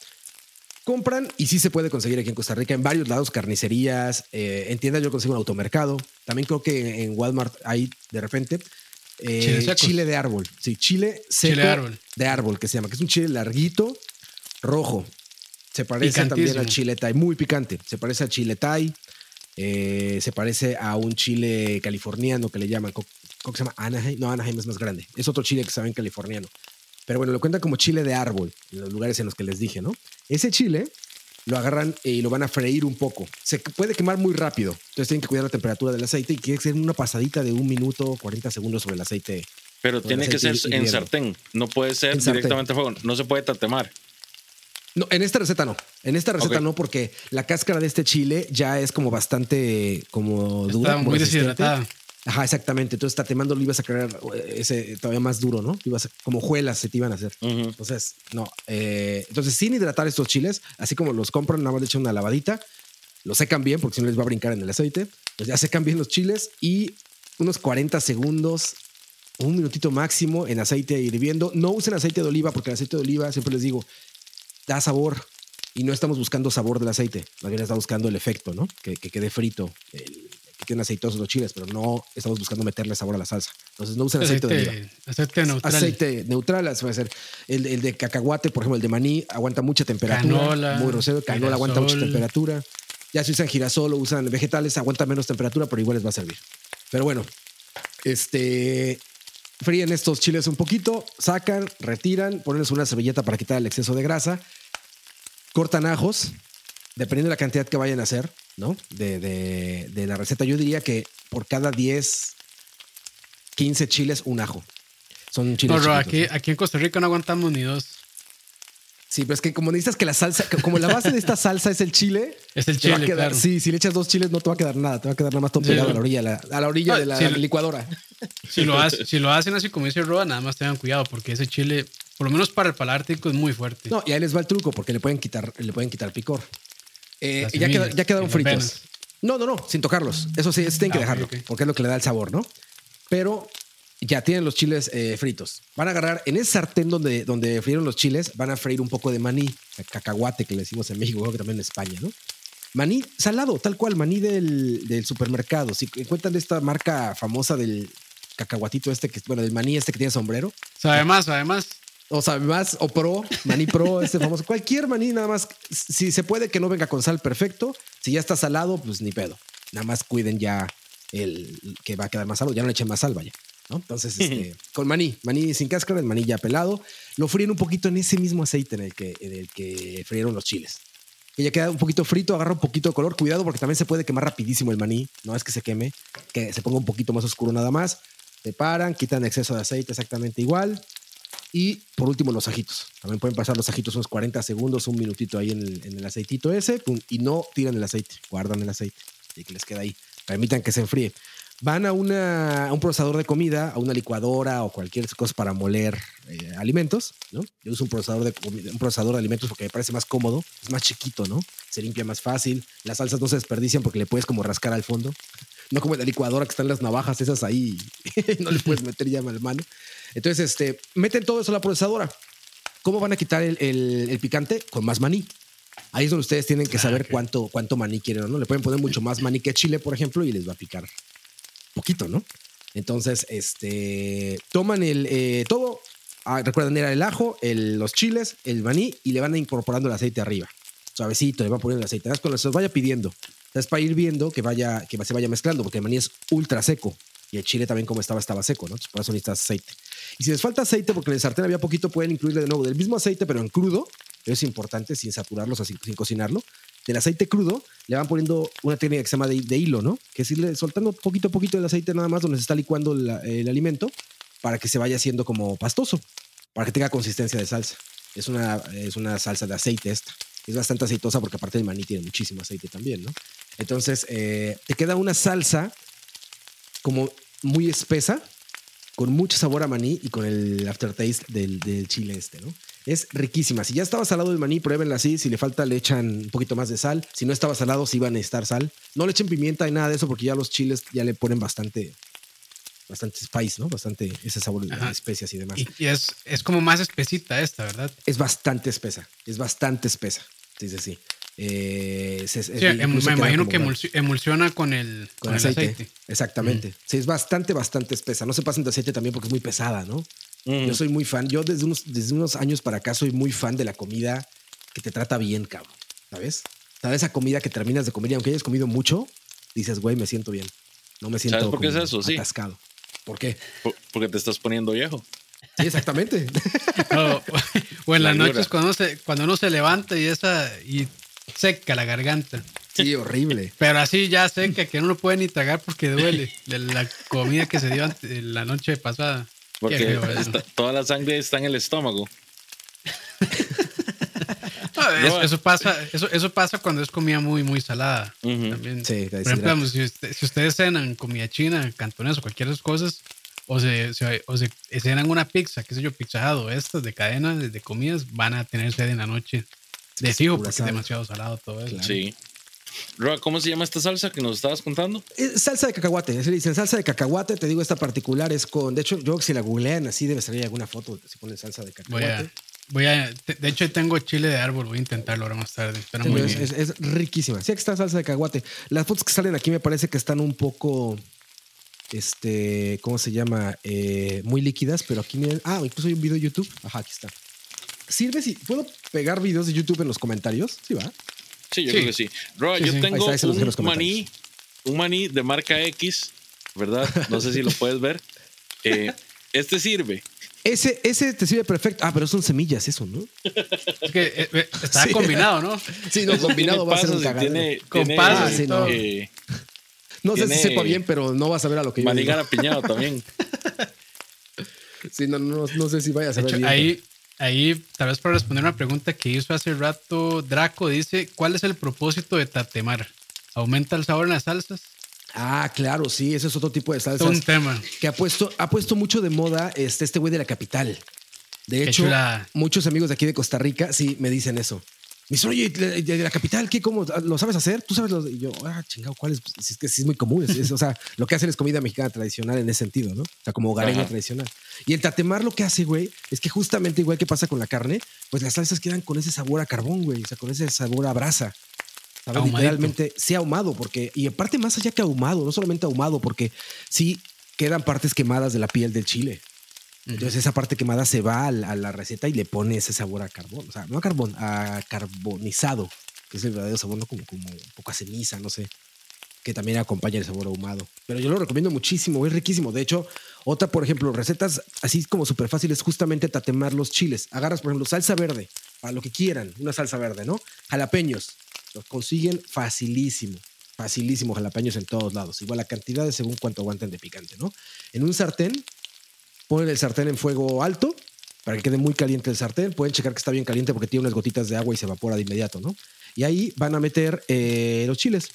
Compran y sí se puede conseguir aquí en Costa Rica en varios lados, carnicerías, eh, en tiendas yo consigo un automercado. También creo que en Walmart hay de repente eh, chile de árbol. Sí, chile seco de árbol. de árbol que se llama, que es un chile larguito, rojo. Se parece también al chile thai, muy picante. Se parece al chile thai. Eh, se parece a un chile californiano que le llaman, ¿cómo se llama? Anaheim. No, Anaheim es más grande. Es otro chile que saben californiano. Pero bueno, lo cuentan como chile de árbol, en los lugares en los que les dije, ¿no? Ese chile lo agarran y lo van a freír un poco. Se puede quemar muy rápido. Entonces tienen que cuidar la temperatura del aceite y quiere ser una pasadita de un minuto, 40 segundos sobre el aceite. Pero tiene que ser en sartén. No puede ser directamente a fuego. No se puede tatemar. No, en esta receta no. En esta receta no, porque la cáscara de este chile ya es como bastante como dura. muy deshidratada. Ajá, exactamente. Entonces, tatemando lo ibas a crear eh, ese todavía más duro, ¿no? Ibas como juelas se te iban a hacer. Entonces, no. Eh, entonces, sin hidratar estos chiles, así como los compran, nada más le echan una lavadita, los secan bien porque si no les va a brincar en el aceite. Pues ya secan bien los chiles y unos 40 segundos, un minutito máximo en aceite hirviendo. No usen aceite de oliva porque el aceite de oliva, siempre les digo, da sabor y no estamos buscando sabor del aceite, más bien está buscando el efecto, ¿no? Que, que quede frito el, tienen aceitosos los chiles, pero no estamos buscando meterle sabor a la salsa. Entonces no usen aceite, de oliva. Aceite neutral. Aceite neutral, puede ser. El, el, de cacahuate, por ejemplo, el de maní, aguanta mucha temperatura. Canola. Muy rosero. Canola aguanta mucha temperatura. Ya si usan girasol o usan vegetales, aguanta menos temperatura, pero igual les va a servir. Pero bueno, este fríen estos chiles un poquito, sacan, retiran, ponen una servilleta para quitar el exceso de grasa, cortan ajos, dependiendo de la cantidad que vayan a hacer ¿no? De, de, la receta. Yo diría que por cada 10, 15 chiles, un ajo. Son chiles. No, aquí, aquí en Costa Rica no aguantamos ni dos. Sí, pero es que como necesitas que la salsa, como la base de esta salsa es el chile. Es el chile, claro. Sí, si le echas dos chiles no te va a quedar nada, te va a quedar nada más todo pegado a la orilla, a la orilla de la, licuadora. Si lo, si lo hacen así como dice Roa, nada más tengan cuidado porque ese chile, por lo menos para el paladar es muy fuerte. No, y ahí les va el truco porque le pueden quitar, le pueden quitar picor. Eh, ya, ya quedaron fritos. No, no, no, sin tocarlos. Eso sí, tienen que ah, dejarlo porque es lo que le da el sabor, ¿no? Pero ya tienen los chiles eh, fritos. Van a agarrar en ese sartén donde, donde frieron los chiles, van a freír un poco de maní, cacahuate que le decimos en México, creo que también en España, ¿no? Maní salado, tal cual, maní del, del supermercado. Si encuentran esta marca famosa del cacahuatito este, que bueno, del maní este que tiene sombrero. Sabe más, sabe más. O sabe más, o pro, maní pro, este famoso. Cualquier maní, nada más. Si se puede que no venga con sal, perfecto. Si ya está salado, pues ni pedo. Nada más cuiden ya el que va a quedar más salado. Ya no le echen más sal, vaya. Entonces, este, con maní, maní sin cáscara, el maní ya pelado, lo fríen un poquito en ese mismo aceite en el que, en el que frieron los chiles. Que ya queda un poquito frito, agarra un poquito de color, cuidado porque también se puede quemar rapidísimo el maní, no es que se queme, que se ponga un poquito más oscuro nada más. Separan, quitan exceso de aceite exactamente igual. Y por último, los ajitos. También pueden pasar los ajitos unos 40 segundos, un minutito ahí en el, en aceitito ese, y no tiran el aceite, guardan el aceite y que les queda ahí. Permitan que se enfríe van a, una, un procesador de comida, a una licuadora o cualquier cosa para moler eh, alimentos, ¿no? Yo uso un procesador, de, un procesador de alimentos porque me parece más cómodo, es más chiquito, ¿no? Se limpia más fácil, las salsas no se desperdician porque le puedes como rascar al fondo, no como en la licuadora que están las navajas esas ahí, no le puedes meter ya mal mano. Entonces, este, meten todo eso a la procesadora. ¿Cómo van a quitar el, el, picante? Con más maní. Ahí es donde ustedes tienen que ah, saber cuánto, cuánto maní quieren, ¿no? Le pueden poner mucho más maní que chile, por ejemplo, y les va a picar poquito, ¿no? Entonces, este, toman el, eh, todo, ah, recuerden, era el ajo, los chiles, el maní y le van incorporando el aceite arriba. Suavecito, le van poniendo el aceite. Cuando se los vaya pidiendo. Es para ir viendo que, vaya, que se vaya mezclando, porque el maní es ultra seco. Y el chile también como estaba, estaba seco, ¿no? por eso necesitas aceite. Y si les falta aceite, porque en el sartén había poquito, pueden incluirle de nuevo del mismo aceite, pero en crudo. es importante, sin saturarlo, o sin cocinarlo del aceite crudo, le van poniendo una técnica que se llama de, hilo, ¿no? Que es irle soltando poquito a poquito el aceite nada más donde se está licuando el alimento para que se vaya haciendo como pastoso, para que tenga consistencia de salsa. Es una, es una salsa de aceite esta. Es bastante aceitosa porque aparte el maní tiene muchísimo aceite también, ¿no? Entonces, eh, te queda una salsa como muy espesa, con mucho sabor a maní y con el aftertaste del, del chile este, ¿no? Es riquísima. Si ya estaba salado el maní, pruébenla así. Si le falta, le echan un poquito más de sal. Si no estaba salado, sí van a necesitar sal. No le echen pimienta y nada de eso porque ya los chiles ya le ponen bastante bastante spice, ¿no? Bastante ese sabor de especias y demás. Y, es, es como más espesita esta, ¿verdad? Es bastante espesa. Es bastante espesa. Sí, sí, sí. Eh, em, me imagino que emulsiona con el, con, aceite. Exactamente. Mm. Sí, es bastante, bastante espesa. No se pasen de aceite también porque es muy pesada, ¿no? Yo soy muy fan. Yo desde unos, desde unos años para acá soy muy fan de la comida que te trata bien, cabrón. ¿Sabes? ¿Sabes esa comida que terminas de comer y aunque hayas comido mucho, dices, güey, me siento bien. No me siento ¿Sabes por qué es eso? atascado. ¿Por qué? porque te estás poniendo viejo. Sí, exactamente. o, en las noches cuando uno, se, cuando uno se levanta y esa y seca la garganta. Sí, horrible. Pero así ya seca que no lo puede ni tragar porque duele la comida que se dio la noche pasada. Porque toda la sangre está en el estómago. eso, pasa, eso, eso pasa cuando es comida muy, muy salada. también. Por ejemplo, si, ustedes cenan comida china, cantones o cualquier de cosas, o se, o se cenan una pizza, qué sé yo, pizzado, estas de cadena de comidas, van a tener sed en la noche. De fijo, porque es demasiado salado todo eso. Sí. ¿cómo se llama esta salsa que nos estabas contando? salsa de cacahuate. Se dicen salsa de cacahuate. Te digo, esta particular es con. De hecho, yo si la googlean así, debe salir alguna foto si ponen salsa de cacahuate. Voy a, de hecho, tengo chile de árbol. Voy a intentarlo ahora más tarde. muy es, riquísima. Sí, aquí está salsa de cacahuate. Las fotos que salen aquí me parece que están un poco. Este, ¿cómo se llama? Eh, muy líquidas, pero aquí miren. Ah, incluso hay un video de YouTube. Ajá, aquí está. ¿Sirve si puedo pegar videos de YouTube en los comentarios? Sí, va. Sí, yo creo que sí. Roa, yo tengo un maní, un maní de marca X, ¿verdad? No sé si lo puedes ver. Eh, este sirve Ese, ese te sirve perfecto. Ah, pero son semillas, eso, ¿no? Es que eh, eh, está combinado, ¿no? Sí, no, combinado va a ser un cagadero. Tiene, Con tiene, y no. todo. eh, No sé si sepa bien, pero no vas a ver a lo que yo digo. Manigara piñado también. Sí, no, no, no sé si vayas a hecho, bien. ahí, ahí, tal vez para responder una pregunta que hizo hace rato Draco, dice, ¿cuál es el propósito de tatemar? ¿Aumenta el sabor en las salsas? Ah, claro, sí, ese es otro tipo de Es un salsas tema. que ha puesto, ha puesto mucho de moda este, este güey de la capital. De Qué hecho, muchos amigos de aquí de Costa Rica sí me dicen eso. Me dicen, oye, de, de la capital, ¿qué? ¿Cómo? ¿Lo sabes hacer? ¿Tú sabes? Lo? Y yo, ah, chingado, ¿cuál es? Si es que sí es muy común. es- es- o sea, lo que hacen es comida mexicana tradicional en ese sentido, ¿no? O sea, como hogareña Ajá. tradicional. Y el tatemar lo que hace, güey, es que justamente igual que pasa con la carne, pues las salsas quedan con ese sabor a carbón, güey. O sea, con ese sabor a brasa. ¿Sabes? Ahumadito. Literalmente, sí ahumado, porque, y aparte más allá que ahumado, no solamente ahumado, porque sí quedan partes quemadas de la piel del chile. Entonces esa parte quemada se va a la, receta y le pone ese sabor a carbón, o sea, no a carbón, a carbonizado, que es el verdadero sabor, ¿no? Como, como poco a ceniza, no sé, que también acompaña el sabor ahumado. Pero yo lo recomiendo muchísimo, es riquísimo. De hecho, otra, por ejemplo, recetas así como súper fáciles, justamente tatemar los chiles. Agarras, por ejemplo, salsa verde, para lo que quieran, una salsa verde, ¿no? Jalapeños, los consiguen facilísimo. Facilísimo, jalapeños en todos lados. Igual la cantidad es según cuánto aguanten de picante, ¿no? En un sartén, ponen el sartén en fuego alto para que quede muy caliente el sartén. Pueden checar que está bien caliente porque tiene unas gotitas de agua y se evapora de inmediato, ¿no? Y ahí van a meter eh, los chiles.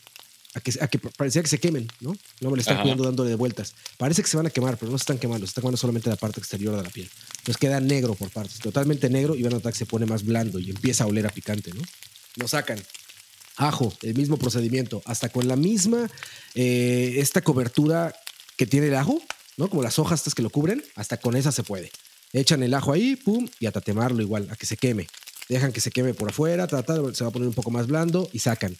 A que, a que parecía que se quemen, ¿no? No me le están Ajá. cuidando dándole de vueltas. Parece que se van a quemar, pero no se están quemando, se está quemando solamente la parte exterior de la piel. Entonces queda negro por partes, totalmente negro y van a notar que se pone más blando y empieza a oler a picante, ¿no? Lo sacan. Ajo, el mismo procedimiento, hasta con la misma, eh, esta cobertura que tiene el ajo, Como las hojas estas que lo cubren, hasta con esa se puede. Echan el ajo ahí, pum, y a tatemarlo igual, a que se queme. Dejan que se queme por afuera, ta, ta, se va a poner un poco más blando y sacan.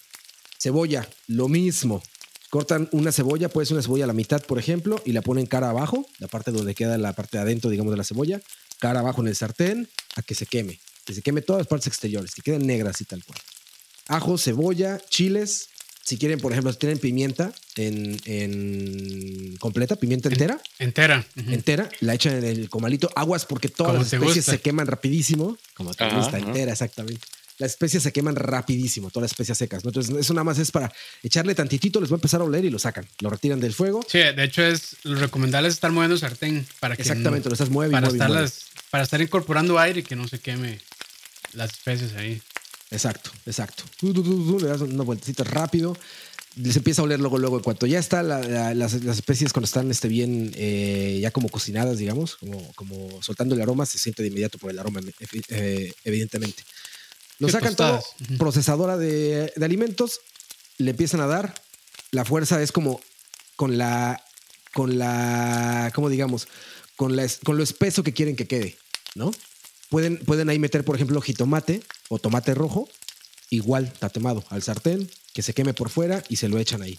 Cebolla, lo mismo. Cortan una cebolla, puede una cebolla a la mitad, por ejemplo, y la ponen cara abajo, la parte donde queda la parte de adentro, digamos, de la cebolla, cara abajo en el sartén, a que se queme. Que se queme todas las partes exteriores, que queden negras y tal cual. Ajo, cebolla, chiles. Si quieren, por ejemplo, si tienen pimienta en, en completa, pimienta entera, Entera. Entera, la echan en el comalito. Aguas porque todas Como las especies gusta. se queman rapidísimo. Como te gusta, entera, exactamente. Las especies se queman rapidísimo, todas las especias secas. ¿no? Entonces, eso nada más es para echarle tantitito, les va a empezar a oler y lo sacan. Lo retiran del fuego. Sí, de hecho es lo recomendable es estar moviendo sartén para que Exactamente, lo estás y para mueve estar mueve. las- para estar incorporando aire y que no se queme las especies ahí. Exacto, exacto. Le das una vueltecita rápido. Les empieza a oler luego, luego. En cuanto ya está la- la- las, las especies, cuando están este, bien, eh, ya como cocinadas, digamos, como, como soltando el aroma, se siente de inmediato por el aroma, evi- eh, evidentemente. Lo sacan tostadas. todo, procesadora de, de alimentos, le empiezan a dar. La fuerza es como con la, con la, ¿cómo digamos? Con, la, con lo espeso que quieren que quede, ¿no? Pueden, pueden ahí meter, por ejemplo, jitomate o tomate rojo, igual tatemado al sartén, que se queme por fuera y se lo echan ahí.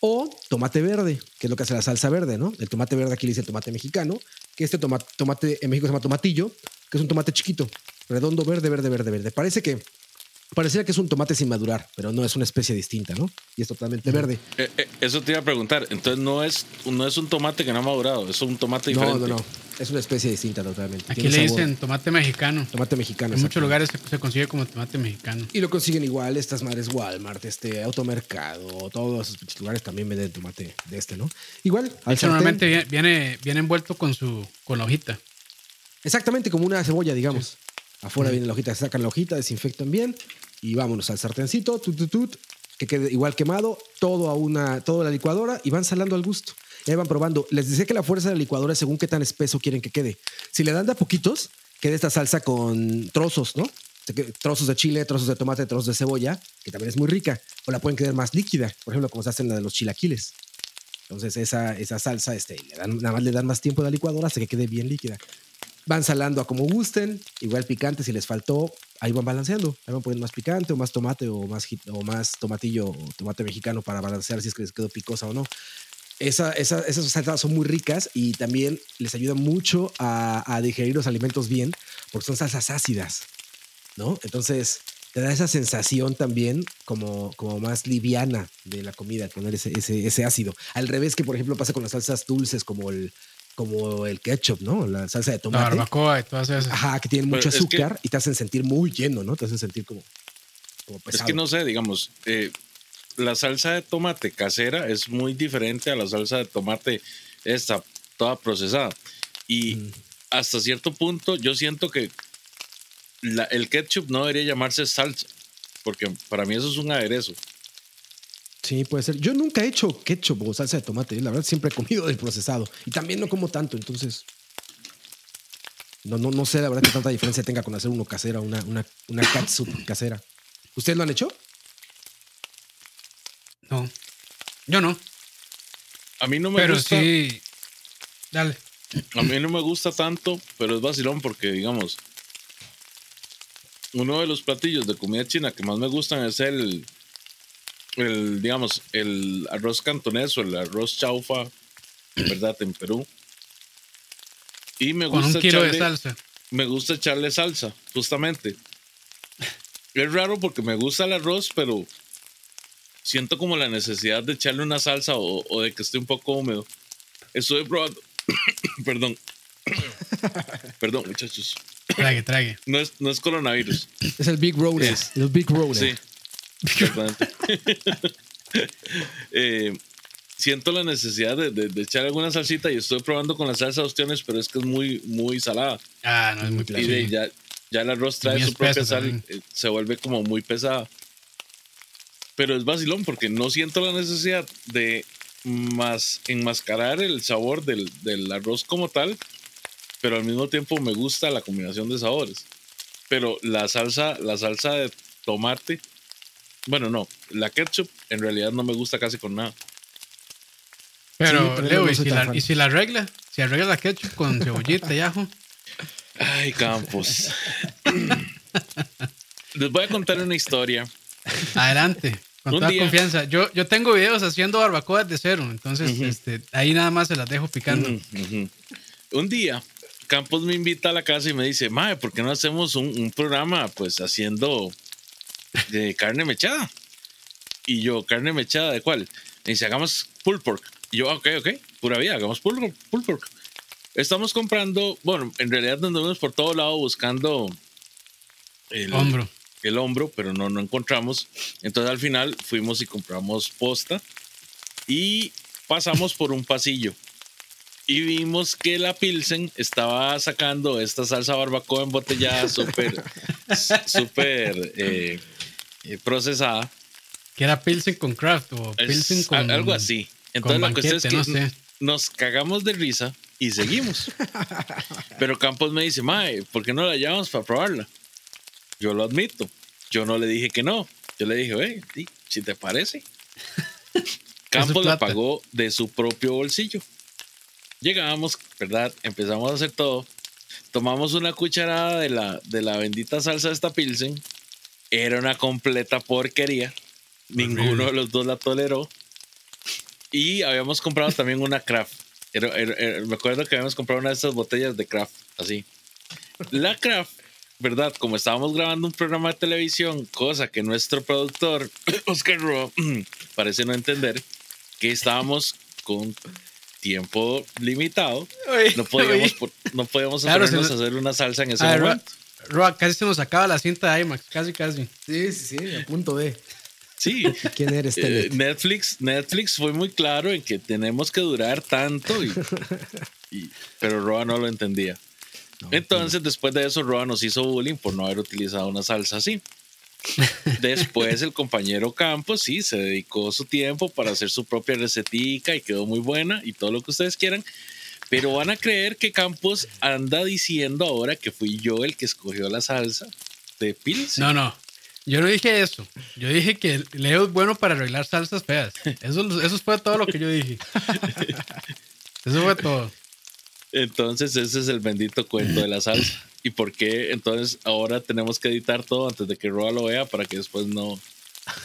O tomate verde, que es lo que hace la salsa verde, ¿no? El tomate verde aquí le dice el tomate mexicano, que este tomate, tomate en México se llama tomatillo, que es un tomate chiquito, redondo, verde, verde, verde, verde. Parece que pareciera que es un tomate sin madurar, pero no es una especie distinta, ¿no? Y es totalmente verde. Eh, eh, eso te iba a preguntar. Entonces no es, no es un tomate que no ha madurado, es un tomate No, diferente. no, no. Es una especie distinta totalmente. Aquí Tiene le sabor. dicen tomate mexicano. tomate mexicano. En muchos lugares se, se consigue como tomate mexicano. Y lo consiguen igual, estas madres Walmart, este automercado, todos esos lugares también venden tomate de este, ¿no? Igual, al sartén, normalmente viene, viene, envuelto con su con la hojita. exactamente como una cebolla, digamos. Afuera Ujú. viene la hojita, sacan la hojita, desinfectan bien y vámonos al sartencito, tut, tut, tut, que quede igual quemado, todo a una, todo a la licuadora y van salando al gusto. Y ahí van probando. Les decía que la fuerza de la licuadora es según qué tan espeso quieren que quede. Si le dan de a poquitos, queda esta salsa con trozos, ¿no? Trozos de chile, trozos de tomate, trozos de cebolla, que también es muy rica. O la pueden quedar más líquida, por ejemplo, como se hace en la de los chilaquiles. Entonces, esa, esa salsa, este, le dan, nada más le dan más tiempo a la licuadora hasta que quede bien líquida. Van salando a como gusten, igual picante si les faltó, ahí van balanceando. Ahí van poniendo más picante o más tomate o más, o más tomatillo o tomate mexicano para balancear si es que les quedó picosa o no. Esa, esa- esas salsas son muy ricas y también les ayuda mucho a, digerir los alimentos bien porque son salsas ácidas, ¿no? Entonces te da esa sensación también como, como más liviana de la comida, tener ese, ese, ese ácido. Al revés que, por ejemplo, pasa con las salsas dulces como el, como el ketchup, ¿no? La salsa de tomate. La barbacoa y todas esas. Ajá, que tienen mucho azúcar y te hacen sentir muy lleno, ¿no? Te hacen sentir como, pesado. Es que no sé, digamos, eh, la salsa de tomate casera es muy diferente a la salsa de tomate esta, toda procesada. Y mm. hasta cierto punto yo siento que el ketchup no debería llamarse salsa, porque para mí eso es un aderezo. Sí, puede ser. Yo nunca he hecho ketchup o salsa de tomate. La verdad, siempre he comido del procesado. Y también no como tanto, entonces. No, no, no sé la verdad que tanta diferencia tenga con hacer uno casera, una, una, una catsup casera. ¿Ustedes lo han hecho? No. Yo no. A mí no me pero gusta. Pero sí. Dale. A mí no me gusta tanto, pero es vacilón porque, digamos, uno de los platillos de comida china que más me gustan es el, el digamos, el arroz cantonés o el arroz chaufa, ¿verdad? En Perú. Y me gusta Con un kilo de salsa. Me gusta echarle salsa, justamente. Es raro porque me gusta el arroz, pero siento como la necesidad de echarle una salsa o, de que esté un poco húmedo. Estoy probando. Perdón. Perdón, muchachos. Trague, trague. No es, no es coronavirus. Es el Big Roller. Es, el Big Roller. Sí. eh, siento la necesidad de, de, echar alguna salsita y estoy probando con la salsa de ostiones, pero es que es muy, muy salada. Ah, no es muy. Y ya, ya el arroz trae su propia sal, eh, se vuelve como muy pesada. Pero es vacilón porque no siento la necesidad de más enmascarar el sabor del, del arroz como tal, pero al mismo tiempo me gusta la combinación de sabores. Pero la salsa, la salsa de tomate, bueno, no, la ketchup en realidad no me gusta casi con nada. Pero, Leo, ¿y, si la, ¿y si la arregla? Si arregla la ketchup con cebollita y ajo. Ay, Campos. Les voy a contar una historia. Adelante. Con toda confianza. Yo, yo tengo videos haciendo barbacoa de cero, entonces este, ahí nada más se las dejo picando. Un día, Campos me invita a la casa y me dice, Mae, ¿por qué no hacemos un, programa pues haciendo de carne mechada? Y yo, ¿carne mechada de cuál? Me dice, hagamos pulled pork. Y yo, ok, ok, pura vida, hagamos pulled, pork. Estamos comprando, bueno, en realidad andamos por todo lado buscando el hombro el hombro, pero no, no encontramos. Entonces al final fuimos y compramos posta y pasamos por un pasillo y vimos que la Pilsen estaba sacando esta salsa barbacoa embotellada súper, súper eh, procesada. Que era Pilsen con craft o Pilsen con. Algo así. Entonces la cuestión es que nos cagamos de risa y seguimos. Pero Campos me dice, Mae, ¿por qué no la llevamos para probarla? Yo lo admito. Yo no le dije que no. Yo le dije, hey, si te parece. Campos la pagó de su propio bolsillo. Llegamos, ¿verdad? Empezamos a hacer todo. Tomamos una cucharada de la, de la bendita salsa de esta Pilsen. Era una completa porquería. Ninguno de los dos la toleró. Y habíamos comprado también una craft. me acuerdo que habíamos comprado una de estas botellas de craft, así. La craft ¿verdad? Como estábamos grabando un programa de televisión, cosa que nuestro productor, Oscar Ro, parece no entender, que estábamos con tiempo limitado, no podíamos, no podíamos hacer una salsa en ese momento. Ro, casi se nos acaba la cinta de IMAX, casi, casi. Sí, sí, sí, a punto de. Sí. ¿Quién eres, eh, Netflix, Netflix fue muy claro en que tenemos que durar tanto, y, pero Roa no lo entendía. Entonces, después de eso, Roa nos hizo bullying por no haber utilizado una salsa así. Después el compañero Campos sí se dedicó su tiempo para hacer su propia recetica y quedó muy buena y todo lo que ustedes quieran. Pero van a creer que Campos anda diciendo ahora que fui yo el que escogió la salsa de Pils. No, no. Yo no dije eso. Yo dije que Leo es bueno para arreglar salsas feas. Eso, eso fue todo lo que yo dije. Eso fue todo. Entonces ese es el bendito cuento de la salsa. ¿Y por qué entonces ahora tenemos que editar todo antes de que Roa lo vea para que después no,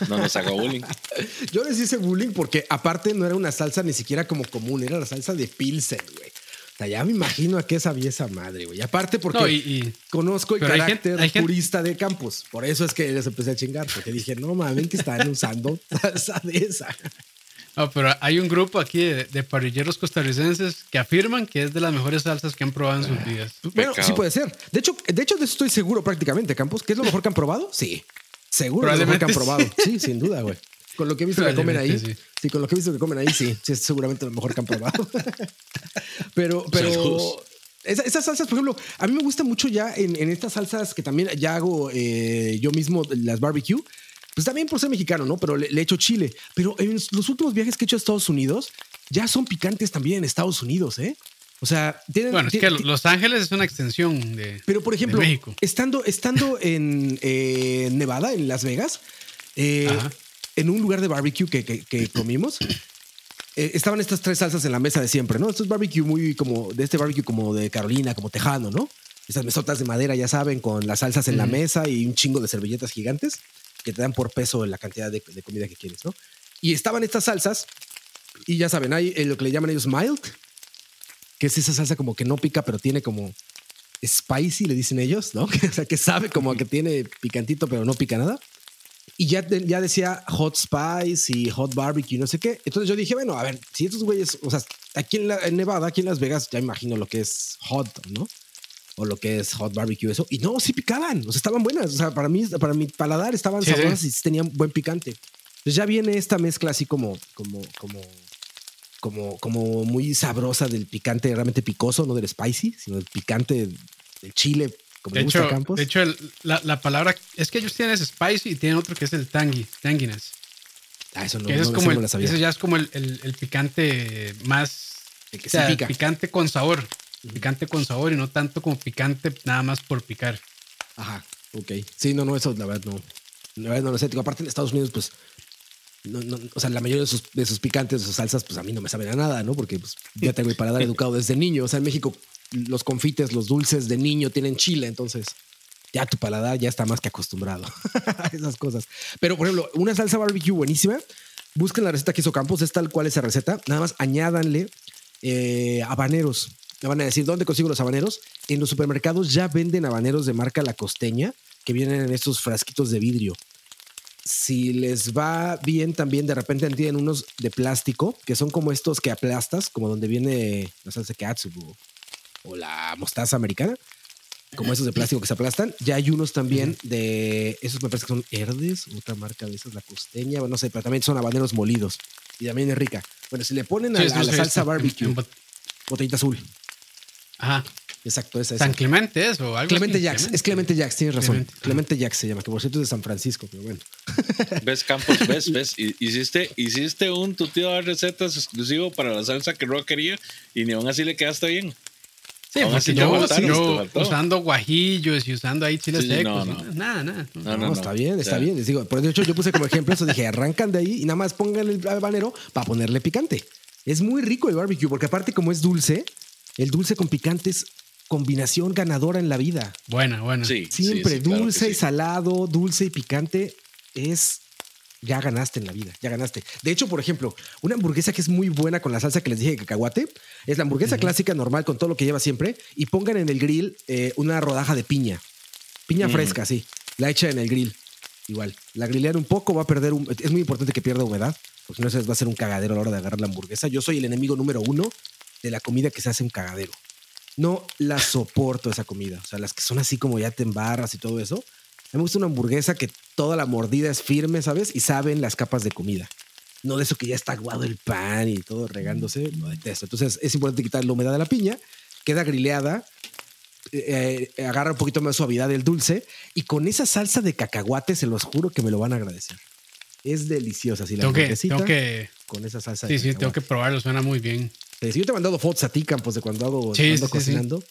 no nos haga bullying? Yo les hice bullying porque aparte no era una salsa ni siquiera como común, era la salsa de Pilsen, güey. Sea, ya me imagino a qué sabía esa madre, güey. Aparte porque conozco el carácter purista de Campos. Por eso es que les empecé a chingar, porque dije, no mames, que están usando salsa de esa. No, pero hay un grupo aquí de, parrilleros costarricenses que afirman que es de las mejores salsas que han probado en sus ah, vidas. Bueno, sí puede ser. De hecho, de hecho, de eso estoy seguro prácticamente, Campos. ¿Qué es lo mejor que han probado? Sí. Seguro es lo mejor que han probado. Sí, sin duda, güey. Con lo que he visto que comen ahí. Sí. con lo que he visto que comen ahí, sí. Sí, es seguramente lo mejor que han probado. pero, pero. esas salsas, por ejemplo, a mí me gusta mucho ya en, estas salsas que también ya hago eh, yo mismo, las barbecue pues también por ser mexicano, ¿no? Pero le, he hecho chile. Pero en los últimos viajes que he hecho a Estados Unidos, ya son picantes también en Estados Unidos, ¿eh? O sea, tienen, bueno, es que Los Ángeles es una extensión de. Pero por ejemplo, México. estando, estando en eh, Nevada, en Las Vegas, eh, en un lugar de barbecue que, que, comimos, eh, estaban estas tres salsas en la mesa de siempre, ¿no? Esto es barbecue muy como de este barbecue como de Carolina, como tejano, ¿no? Esas mesotas de madera, ya saben, con las salsas en la mesa y un chingo de servilletas gigantes que te dan por peso la cantidad de, comida que quieres, ¿no? Y estaban estas salsas, y ya saben, hay lo que le llaman ellos mild, que es esa salsa como que no pica, pero tiene como spicy, le dicen ellos, ¿no? o sea, que sabe como que tiene picantito, pero no pica nada. Y ya, ya decía hot spice y hot barbecue, no sé qué. Entonces yo dije, bueno, a ver, si estos güeyes, o sea, aquí en, en Nevada, aquí en Las Vegas, ya imagino lo que es hot, ¿no? o lo que es hot barbecue, eso. Y no, sí picaban, o sea, estaban buenas. O sea, para mí, para mi paladar estaban sabrosas y tenían buen picante. Entonces ya viene esta mezcla así como, como, como, como, como muy sabrosa del picante realmente picoso, no del spicy, sino del picante del chile, como de hecho, Campos. De hecho, la, la, palabra es que ellos tienen ese spicy y tienen otro que es el tangy, tanginess. Ah, eso no, es como el, Eso ya es como el, el, picante más. que Picante con sabor. Picante con sabor y no tanto como picante nada más por picar. Ajá, ok. Sí, no, no, eso la verdad no. La verdad no lo sé. Aparte en Estados Unidos, pues, no, no, o sea, la mayoría de sus, de sus picantes, de sus salsas, pues a mí no me saben a nada, ¿no? Porque pues, ya tengo el paladar educado desde niño. O sea, en México los confites, los dulces de niño tienen chile, entonces ya tu paladar ya está más que acostumbrado a esas cosas. Pero, por ejemplo, una salsa barbecue buenísima, busquen la receta que hizo Campos, es tal cual esa receta, nada más añádanle eh, habaneros. Me van a decir, ¿dónde consigo los habaneros? En los supermercados ya venden habaneros de marca La Costeña, que vienen en estos frasquitos de vidrio. Si les va bien, también de repente tienen unos de plástico, que son como estos que aplastas, como donde viene la salsa katsubu o la mostaza americana, como esos de plástico que se aplastan. Ya hay unos también de, esos me parece que son Herdes, otra marca de esas, la costeña, bueno, no sé, pero también son habaneros molidos y también es rica. Bueno, si le ponen a, la salsa barbecue, botellita azul, Ajá. Exacto, esa es. ¿San Clemente es o algo Clemente Jax, es Clemente Jax, tienes razón. Clemente, Jax se llama, que por cierto es de San Francisco, pero bueno. ¿Ves, Campos? ¿Ves? ¿Ves? Hiciste, hiciste un tu tío de recetas exclusivo para la salsa que Roa quería y ni aún así le quedaste bien. Sí, porque yo, yo usando guajillos y usando ahí chiles secos. Nada, nada. No, no, está bien, está bien. Les digo, por de hecho yo puse como ejemplo eso, dije, arrancan de ahí y nada más pongan el habanero para ponerle picante. Es muy rico el barbecue, porque aparte como es dulce, el dulce con picante es combinación ganadora en la vida. Buena, buena. Sí, Siempre dulce y salado, dulce y picante es ya ganaste en la vida, ya ganaste. De hecho, por ejemplo, una hamburguesa que es muy buena con la salsa que les dije de cacahuate, es la hamburguesa clásica normal con todo lo que lleva siempre y pongan en el grill eh, una rodaja de piña. Piña mm. fresca, sí. La echa en el grill. Igual. La grillean un poco, va a perder un... Es muy importante que pierda humedad, porque no va a hacer un cagadero a la hora de agarrar la hamburguesa. Yo soy el enemigo número uno de la comida que se hace un cagadero. No la soporto esa comida. O sea, las que son así como ya te embarras y todo eso. A mí me gusta una hamburguesa que toda la mordida es firme, ¿sabes? Y saben las capas de comida. No de eso que ya está aguado el pan y todo regándose. Lo detesto. Entonces es importante quitar la humedad de la piña. Queda grileada. Eh, eh, agarra un poquito más suavidad del dulce. Y con esa salsa de cacahuate, se los juro que me lo van a agradecer. Es deliciosa. Si la tengo que, con esa salsa. Sí, sí, tengo que probarlo. Suena muy bien. Este, yo te he mandado fotos a ti, Campos, de cuando hago cocinando.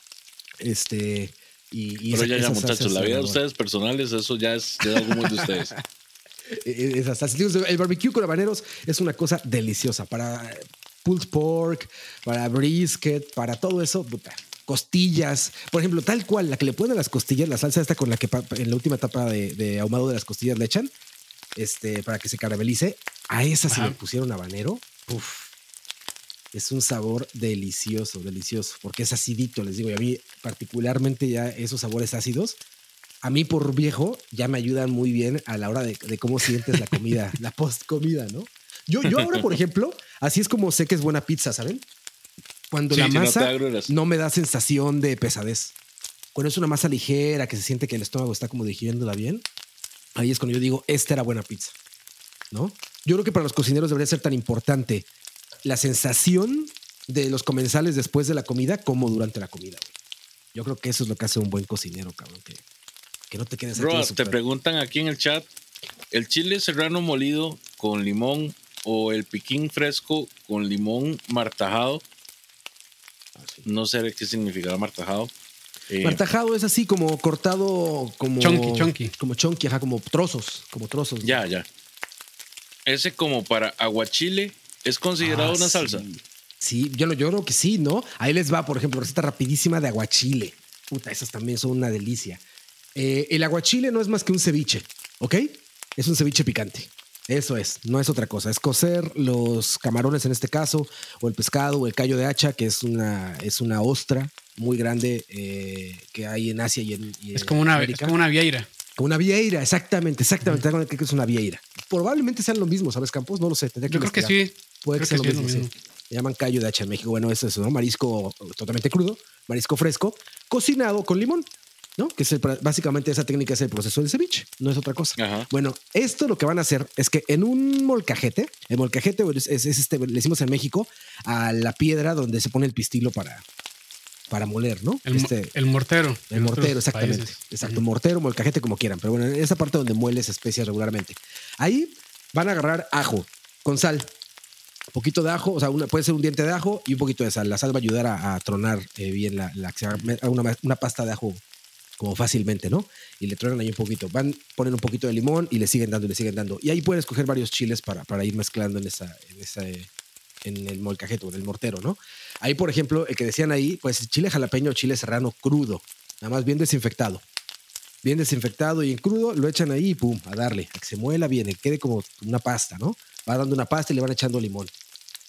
Este. Y, Pero ya, ya, muchachos, la vida de ustedes personales, eso ya es, algo muy de ustedes. E, e, el barbecue con habaneros es una cosa deliciosa para pulled pork, para brisket, para todo eso. Costillas, por ejemplo, tal cual, la que le ponen a las costillas, la salsa esta con la que en la última etapa de, ahumado de las costillas le echan, este, para que se caramelice. A esa si le pusieron habanero, uff es un sabor delicioso, delicioso, porque es acidito, les digo, y a mí particularmente ya esos sabores ácidos, a mí por viejo ya me ayudan muy bien a la hora de, cómo sientes la comida, la post comida, ¿no? Yo, yo ahora, por ejemplo, así es como sé que es buena pizza, ¿saben? Cuando la masa no, me da sensación de pesadez. Cuando es una masa ligera, que se siente que el estómago está como digiriéndola bien, ahí es cuando yo digo, esta era buena pizza. ¿No? Yo creo que para los cocineros debería ser tan importante la sensación de los comensales después de la comida como durante la comida. Yo creo que eso es lo que hace un buen cocinero, cabrón. Que, que no te quedes Bro, te preguntan aquí en el chat, ¿el chile serrano molido con limón o el piquín fresco con limón martajado? Ah, no sé qué significa martajado. Eh, martajado es así como cortado como... Chonky, chonky. Como chonky, ajá, como trozos, como trozos. Ya, ya. Ese como para aguachile es considerado ah, una salsa. Sí, yo, yo creo que sí, ¿no? Ahí les va, por ejemplo, receta rapidísima de aguachile. Puta, esas también son una delicia. Eh, el aguachile no es más que un ceviche, ¿ok? Es un ceviche picante. Eso es, no es otra cosa. Es cocer los camarones en este caso, o el pescado, o el callo de hacha, que es una, es una ostra muy grande eh, que hay en Asia y en, es como una, América. Es como una vieira. Como una vieira, exactamente, exactamente. Creo que es una vieira. Probablemente sean lo mismo, ¿sabes, Campos? No lo sé. Yo creo que sí. Puede que sea lo mismo llaman callo de hacha en México. Bueno, eso es ¿no? Marisco totalmente crudo, marisco fresco, cocinado con limón. ¿no? Que es básicamente esa técnica es el proceso del ceviche, no es otra cosa. Bueno, esto lo que van a hacer es que en un molcajete, el molcajete es, este, le decimos en México, a la piedra donde se pone el pistilo para, para moler, ¿no? El, este, el mortero. El mortero, exactamente. Exacto, mortero, molcajete, como quieran. Pero bueno, en esa parte donde mueles especias regularmente. Ahí van a agarrar ajo con sal, poquito de ajo, o sea, puede ser un diente de ajo y un poquito de sal. La sal va a ayudar a, tronar eh, bien la, una, una, pasta de ajo como fácilmente, ¿no? Y le tronan ahí un poquito. Van, ponen un poquito de limón y le siguen dando le siguen dando. Y ahí pueden escoger varios chiles para, para ir mezclando en esa, en esa, en el en el mortero, ¿no? Ahí, por ejemplo, el que decían ahí, pues chile jalapeño o chile serrano crudo, nada más bien desinfectado. Bien desinfectado y en crudo, lo echan ahí y pum, a darle, a que se muela bien, que quede como una pasta, ¿no? Va dando una pasta y le van echando limón.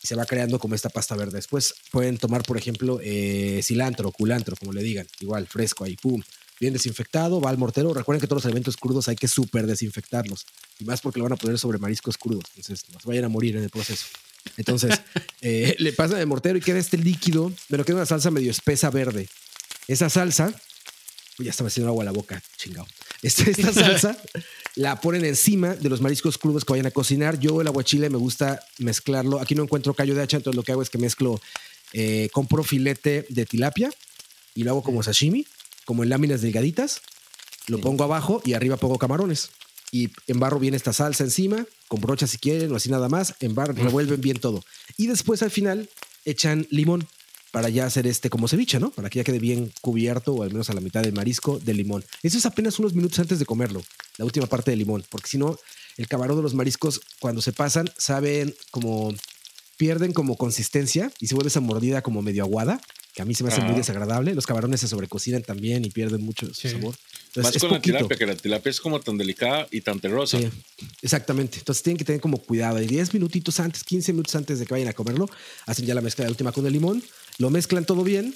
Y se va creando como esta pasta verde. Después pueden tomar, por ejemplo, eh, cilantro, culantro, como le digan. Igual, fresco ahí, pum. Bien desinfectado, va al mortero. Recuerden que todos los alimentos crudos hay que súper desinfectarlos. Y más porque lo van a poner sobre mariscos crudos. Entonces, no se vayan a morir en el proceso. Entonces, eh, le pasan el mortero y queda este líquido, pero queda una salsa medio espesa verde. Esa salsa, ya estaba haciendo agua a la boca, chingado. Esta, esta salsa la ponen encima de los mariscos crudos que vayan a cocinar. Yo el aguachile me gusta mezclarlo. Aquí no encuentro callo de hacha, entonces lo que hago es que mezclo, eh, compro filete de tilapia y lo hago como sashimi, como en láminas delgaditas. Lo pongo abajo y arriba pongo camarones. Y embarro bien esta salsa encima, con brocha si quieren o así nada más. Embarro, revuelven bien todo. Y después al final echan limón para ya hacer este como ceviche, ¿no? Para que ya quede bien cubierto o al menos a la mitad del marisco de limón. Eso es apenas unos minutos antes de comerlo, la última parte de limón, porque si no, el camarón de los mariscos cuando se pasan saben como pierden como consistencia y se vuelve esa mordida como medio aguada que a mí se me hace muy desagradable. Los camarones se sobrecocinan también y pierden mucho su sabor. Más con la tilapia, que la tilapia es como tan delicada y tan terrosa. Sí, exactamente. Entonces tienen que tener como cuidado. Y 10 minutitos antes, 15 minutos antes de que vayan a comerlo, hacen ya la mezcla de última con el limón, lo mezclan todo bien.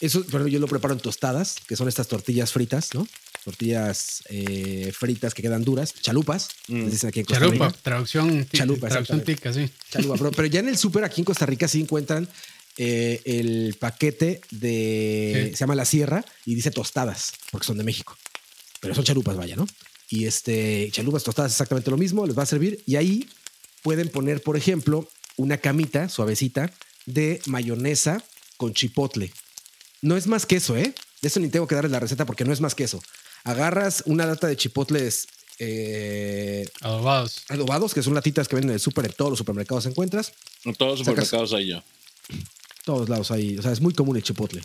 Eso, pero yo lo preparo en tostadas, que son estas tortillas fritas, ¿no? Tortillas eh, fritas que quedan duras, chalupas. Mm. Dicen aquí en Costa Chalupa, traducción, Chalupa, traducción tica, sí. Chalupa, pero, pero ya en el súper aquí en Costa Rica sí encuentran eh, el paquete de. Se llama La Sierra y dice tostadas, porque son de México. Pero son chalupas, vaya, ¿no? Y este, chalupas, tostadas, exactamente lo mismo, les va a servir. Y ahí pueden poner, por ejemplo, una camita suavecita de mayonesa con chipotle. No es más que eso, ¿eh? De eso ni tengo que darles la receta porque no es más que eso. Agarras una lata de chipotles eh, adobados. Adobados, que son latitas que venden en el súper, en todos los supermercados encuentras. En todos los supermercados hay ya todos lados hay, o sea, es muy común el chipotle.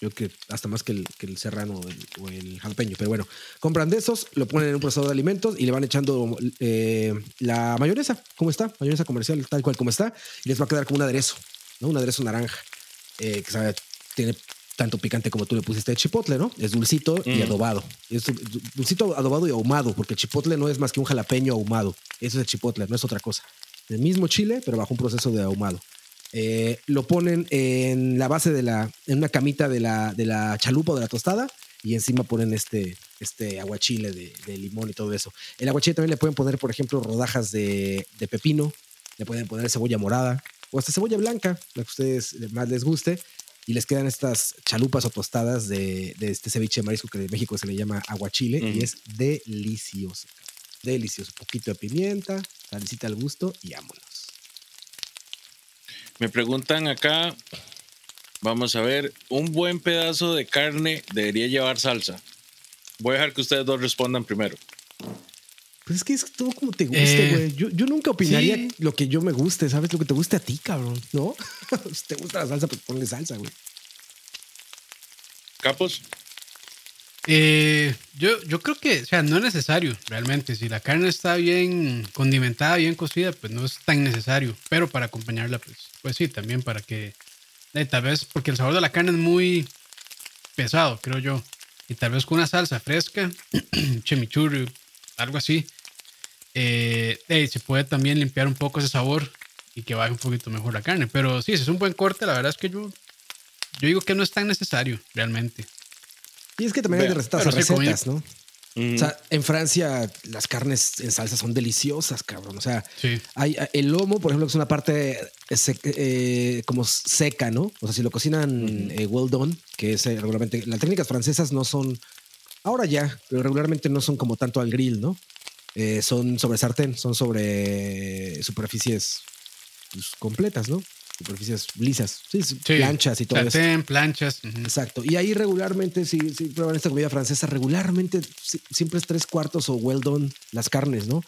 Yo creo que hasta más que el, que el serrano o el, jalapeño. Pero bueno, compran de esos, lo ponen en un procesador de alimentos y le van echando eh, la mayonesa, como está, mayonesa comercial, tal cual como está, y les va a quedar como un aderezo, ¿no? Un aderezo naranja, eh, que sabe, tiene tanto picante como tú le pusiste de chipotle, ¿no? Es dulcito y mm. adobado. Es dulcito, adobado y ahumado, porque el chipotle no es más que un jalapeño ahumado. Eso es el chipotle, no es otra cosa. El mismo chile, pero bajo un proceso de ahumado. Eh, lo ponen en la base de la, en una camita de la, de la chalupa o de la tostada y encima ponen este, este aguachile de, limón y todo eso. El aguachile también le pueden poner, por ejemplo, rodajas de, pepino, le pueden poner cebolla morada o hasta cebolla blanca, la que a ustedes más les guste. Y les quedan estas chalupas o tostadas de, este ceviche de marisco que en México se le llama aguachile y es delicioso. Delicioso. Poquito de pimienta, salicita al gusto y vámonos. Me preguntan acá, vamos a ver, un buen pedazo de carne debería llevar salsa. Voy a dejar que ustedes dos respondan primero. Pues es que es todo como te guste, eh, güey. yo, nunca opinaría lo que yo me guste, ¿sabes? Lo que te guste a ti, cabrón, ¿no? si te gusta la salsa, pues ponle salsa, güey. Capos. Eh, yo, yo creo que, o sea, no es necesario realmente. Si la carne está bien condimentada, bien cocida, pues no es tan necesario. Pero para acompañarla, pues, pues sí, también para que, eh, tal vez, porque el sabor de la carne es muy pesado, creo yo. Y tal vez con una salsa fresca, chimichurri, algo así, eh, se puede también limpiar un poco ese sabor y que baje un poquito mejor la carne. Pero sí, si es un buen corte, la verdad es que yo, yo digo que no es tan necesario realmente. Y es que también hay recetas, recetas, ¿no? O sea, en Francia las carnes en salsa son deliciosas, cabrón. O sea, hay el lomo, por ejemplo, que es una parte eh, como seca, ¿no? O sea, si lo cocinan eh, well done, que es regularmente, las técnicas francesas no son Ahora ya, pero regularmente no son como tanto al grill, ¿no? Eh, son sobre sartén, son sobre superficies pues, completas, ¿no? Superficies lisas, sí, planchas y todo sartén, planchas. Exacto. Y ahí regularmente, si, prueban esta comida francesa, regularmente siempre es tres cuartos o well done las carnes, ¿no?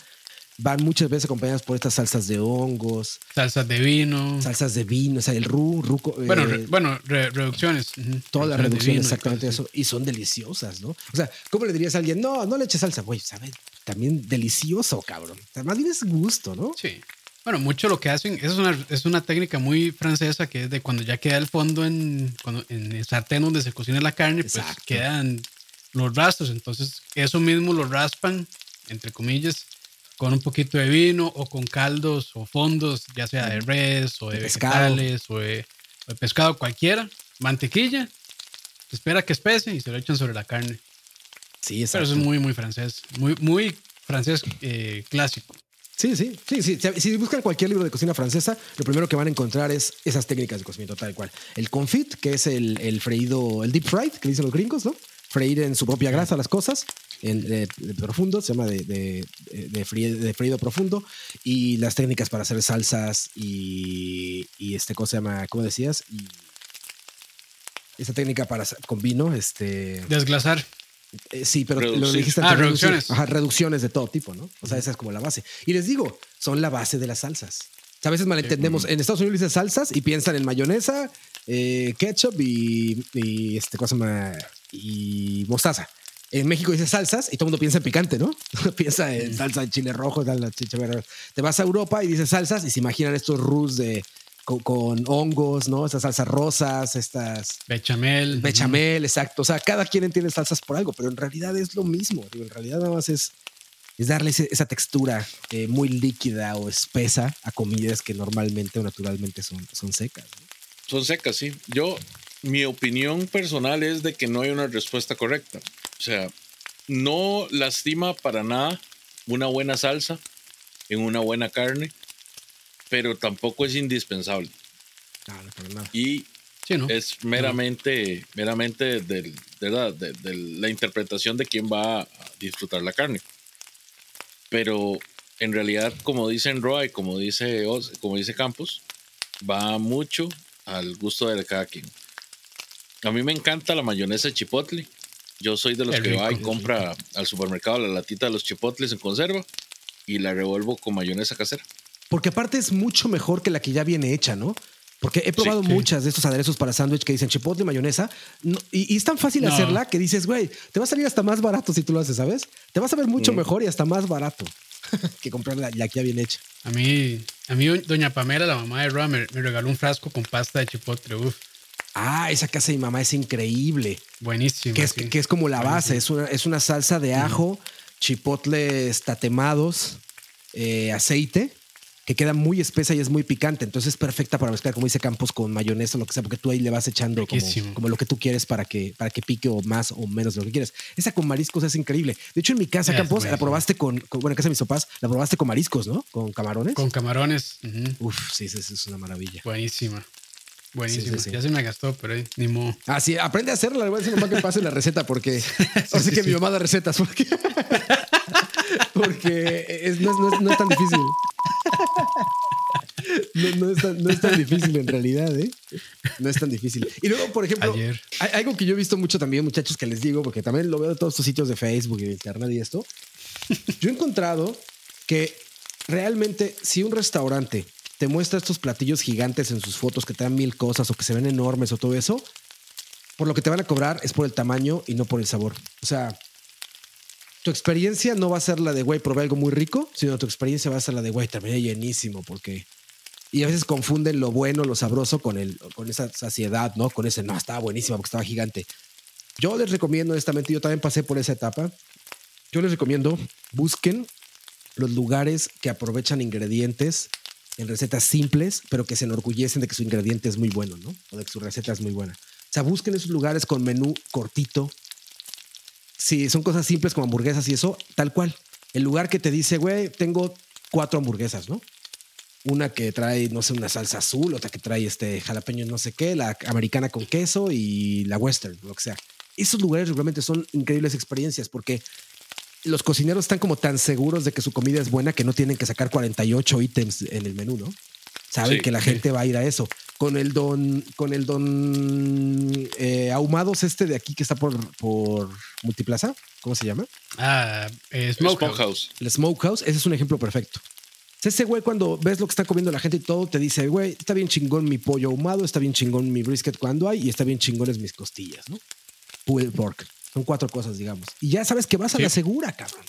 Van muchas veces acompañadas por estas salsas de hongos. Salsas de vino. Salsas de vino, o sea, el ru, ruco. Bueno, eh, bueno reducciones. Todas las reducciones, exactamente eso. Y son deliciosas, ¿no? O sea, ¿cómo le dirías a alguien? No, no le eches salsa. Güey, sabe, también delicioso, cabrón. Además, bien es gusto, ¿no? Sí. Bueno, mucho lo que hacen es una, es una técnica muy francesa que es de cuando ya queda el fondo en, en el sartén donde se cocina la carne, pues quedan los rastros. Entonces, eso mismo lo raspan, entre comillas, con un poquito de vino o con caldos o fondos, ya sea de res o de, vegetales o de, pescado cualquiera, mantequilla, espera que espese y se lo echan sobre la carne. Sí, exacto. Pero eso es muy, muy francés, muy, muy francés eh, clásico. Sí, sí, sí, sí. Si buscan cualquier libro de cocina francesa, lo primero que van a encontrar es esas técnicas de cocimiento tal cual. El confit, que es el, el freído, el deep fried, que dicen los gringos, ¿no? Freír en su propia grasa las cosas de, profundo, se llama de, de, de, freído, profundo, y las técnicas para hacer salsas y, y este, ¿cómo se llama? ¿Cómo decías? Y esta técnica para con vino, este... Desglasar. Eh, sí, pero lo dijiste Ah, reducciones. Ajá, reducciones de todo tipo, ¿no? O sea, esa es como la base. Y les digo, son la base de las salsas. a veces malentendemos. En Estados Unidos dicen salsas y piensan en mayonesa, eh, ketchup y, y este cosa y mostaza en México dice salsas y todo el mundo piensa en picante, ¿no? piensa en salsa de chile rojo, salsa de Te vas a Europa y dices salsas y se imaginan estos rus de con, hongos, ¿no? Estas salsas rosas, estas bechamel. Bechamel, exacto. O sea, cada quien entiende salsas por algo, pero en realidad es lo mismo. En realidad nada más es, es darle esa textura eh, muy líquida o espesa a comidas que normalmente o naturalmente son, son secas. Son secas, sí. Yo, mi opinión personal es de que no hay una respuesta correcta. O sea, no lastima para nada una buena salsa en una buena carne, pero tampoco es indispensable. Y es meramente, meramente de, la interpretación de quién va a disfrutar la carne. Pero en realidad, como dicen Roy, como dice, como dice Campos, va mucho al gusto de cada quien. A mí me encanta la mayonesa chipotle yo soy de los que va y compra al supermercado la latita de los chipotles en conserva y la revuelvo con mayonesa casera. Porque aparte es mucho mejor que la que ya viene hecha, ¿no? Porque he probado muchas de estos aderezos para sándwich que dicen chipotle, mayonesa. y, es tan fácil hacerla que dices, güey, te va a salir hasta más barato si tú lo haces, ¿sabes? Te vas a ver mucho mm. mejor y hasta más barato que comprar la, que ya viene hecha. A mí, a mí, doña Pamela, la mamá de Roa, me, me regaló un frasco con pasta de chipotle. Uf. Ah, esa casa de mi mamá es increíble. Buenísimo. Que es, que es como la base, es una, es una, salsa de ajo, chipotles tatemados, eh, aceite que queda muy espesa y es muy picante. Entonces es perfecta para mezclar, como dice Campos, con mayonesa o lo que sea, porque tú ahí le vas echando como, lo que tú quieres para que, para que pique o más o menos de lo que quieres. Esa con mariscos es increíble. De hecho, en mi casa, Campos, la probaste con, bueno, en casa de mis papás, la probaste con mariscos, ¿no? Con camarones. Con camarones. Uf, sí, sí, es una maravilla. Buenísima. Buenísimo. Ya se me gastó, pero ni modo. Ah, sí, aprende a hacerla. Le voy a decir que pase la receta porque. así que mi mamá da recetas porque. porque no, es, tan difícil. No, es tan, difícil en realidad, ¿eh? No es tan difícil. Y luego, por ejemplo, hay algo que yo he visto mucho también, muchachos, que les digo, porque también lo veo en todos estos sitios de Facebook y de Internet y esto. Yo he encontrado que realmente si un restaurante te muestra estos platillos gigantes en sus fotos que te dan mil cosas o que se ven enormes o todo eso, por lo que te van a cobrar es por el tamaño y no por el sabor. O sea, tu experiencia no va a ser la de, güey, probé algo muy rico, sino tu experiencia va a ser la de, güey, terminé llenísimo, porque... Y a veces confunden lo bueno, lo sabroso con, el, con esa saciedad, ¿no? Con ese, no, estaba buenísimo porque estaba gigante. Yo les recomiendo, honestamente, yo también pasé por esa etapa. Yo les recomiendo, busquen los lugares que aprovechan ingredientes en recetas simples, pero que se enorgullecen de que su ingrediente es muy bueno, ¿no? O de que su receta es muy buena. O sea, busquen esos lugares con menú cortito. Si son cosas simples como hamburguesas y eso, tal cual. El lugar que te dice, güey, tengo cuatro hamburguesas, ¿no? Una que trae, no sé, una salsa azul, otra que trae este jalapeño no sé qué, la americana con queso y la western, lo que sea. Esos lugares realmente son increíbles experiencias porque los cocineros están como tan seguros de que su comida es buena que no tienen que sacar 48 ítems en el menú, ¿no? Saben que la gente va a ir a eso. Con el don, con el don eh, ahumados este de aquí que está por, por Multiplaza, ¿cómo se llama? Ah, eh, Smokehouse. El Smokehouse, ese es un ejemplo perfecto. Ese güey cuando ves lo que está comiendo la gente y todo, te dice, güey, está bien chingón mi pollo ahumado, está bien chingón mi brisket cuando hay y está bien chingones mis costillas, ¿no? Pulled pork. Son cuatro cosas, digamos. Y ya sabes que vas a la segura, cabrón.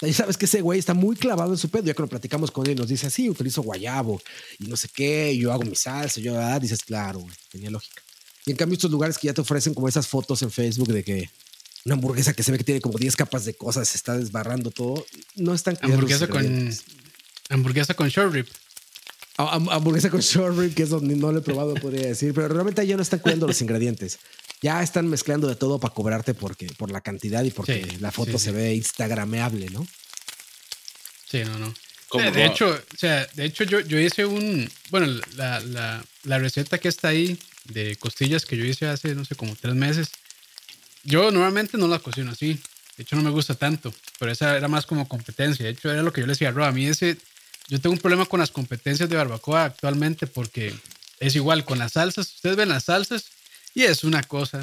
Ya sabes que ese güey está muy clavado en su pedo. Ya que lo platicamos con él, nos dice así, utilizo guayabo y no sé qué, yo hago mi salsa, yo, ah, dices, claro, güey, tenía lógica. Y en cambio, estos lugares que ya te ofrecen como esas fotos en Facebook de que una hamburguesa que se ve que tiene como 10 capas de cosas, se está desbarrando todo, no están Hamburguesa con, hamburguesa con short rib. Ah, hamburguesa con short rib, que es donde no lo he probado, podría decir, pero realmente ya no están cuidando los ingredientes ya están mezclando de todo para cobrarte porque, por la cantidad y porque la foto se ve instagrameable, ¿no? Sí, no, no. De, hecho, o sea, de hecho yo, yo hice un, bueno, la, la, la, receta que está ahí de costillas que yo hice hace, no sé, como tres meses, yo normalmente no la cocino así. De hecho, no me gusta tanto, pero esa era más como competencia. De hecho, era lo que yo le decía a Rob. A mí ese, yo tengo un problema con las competencias de barbacoa actualmente porque es igual con las salsas. Ustedes ven las salsas y es una cosa,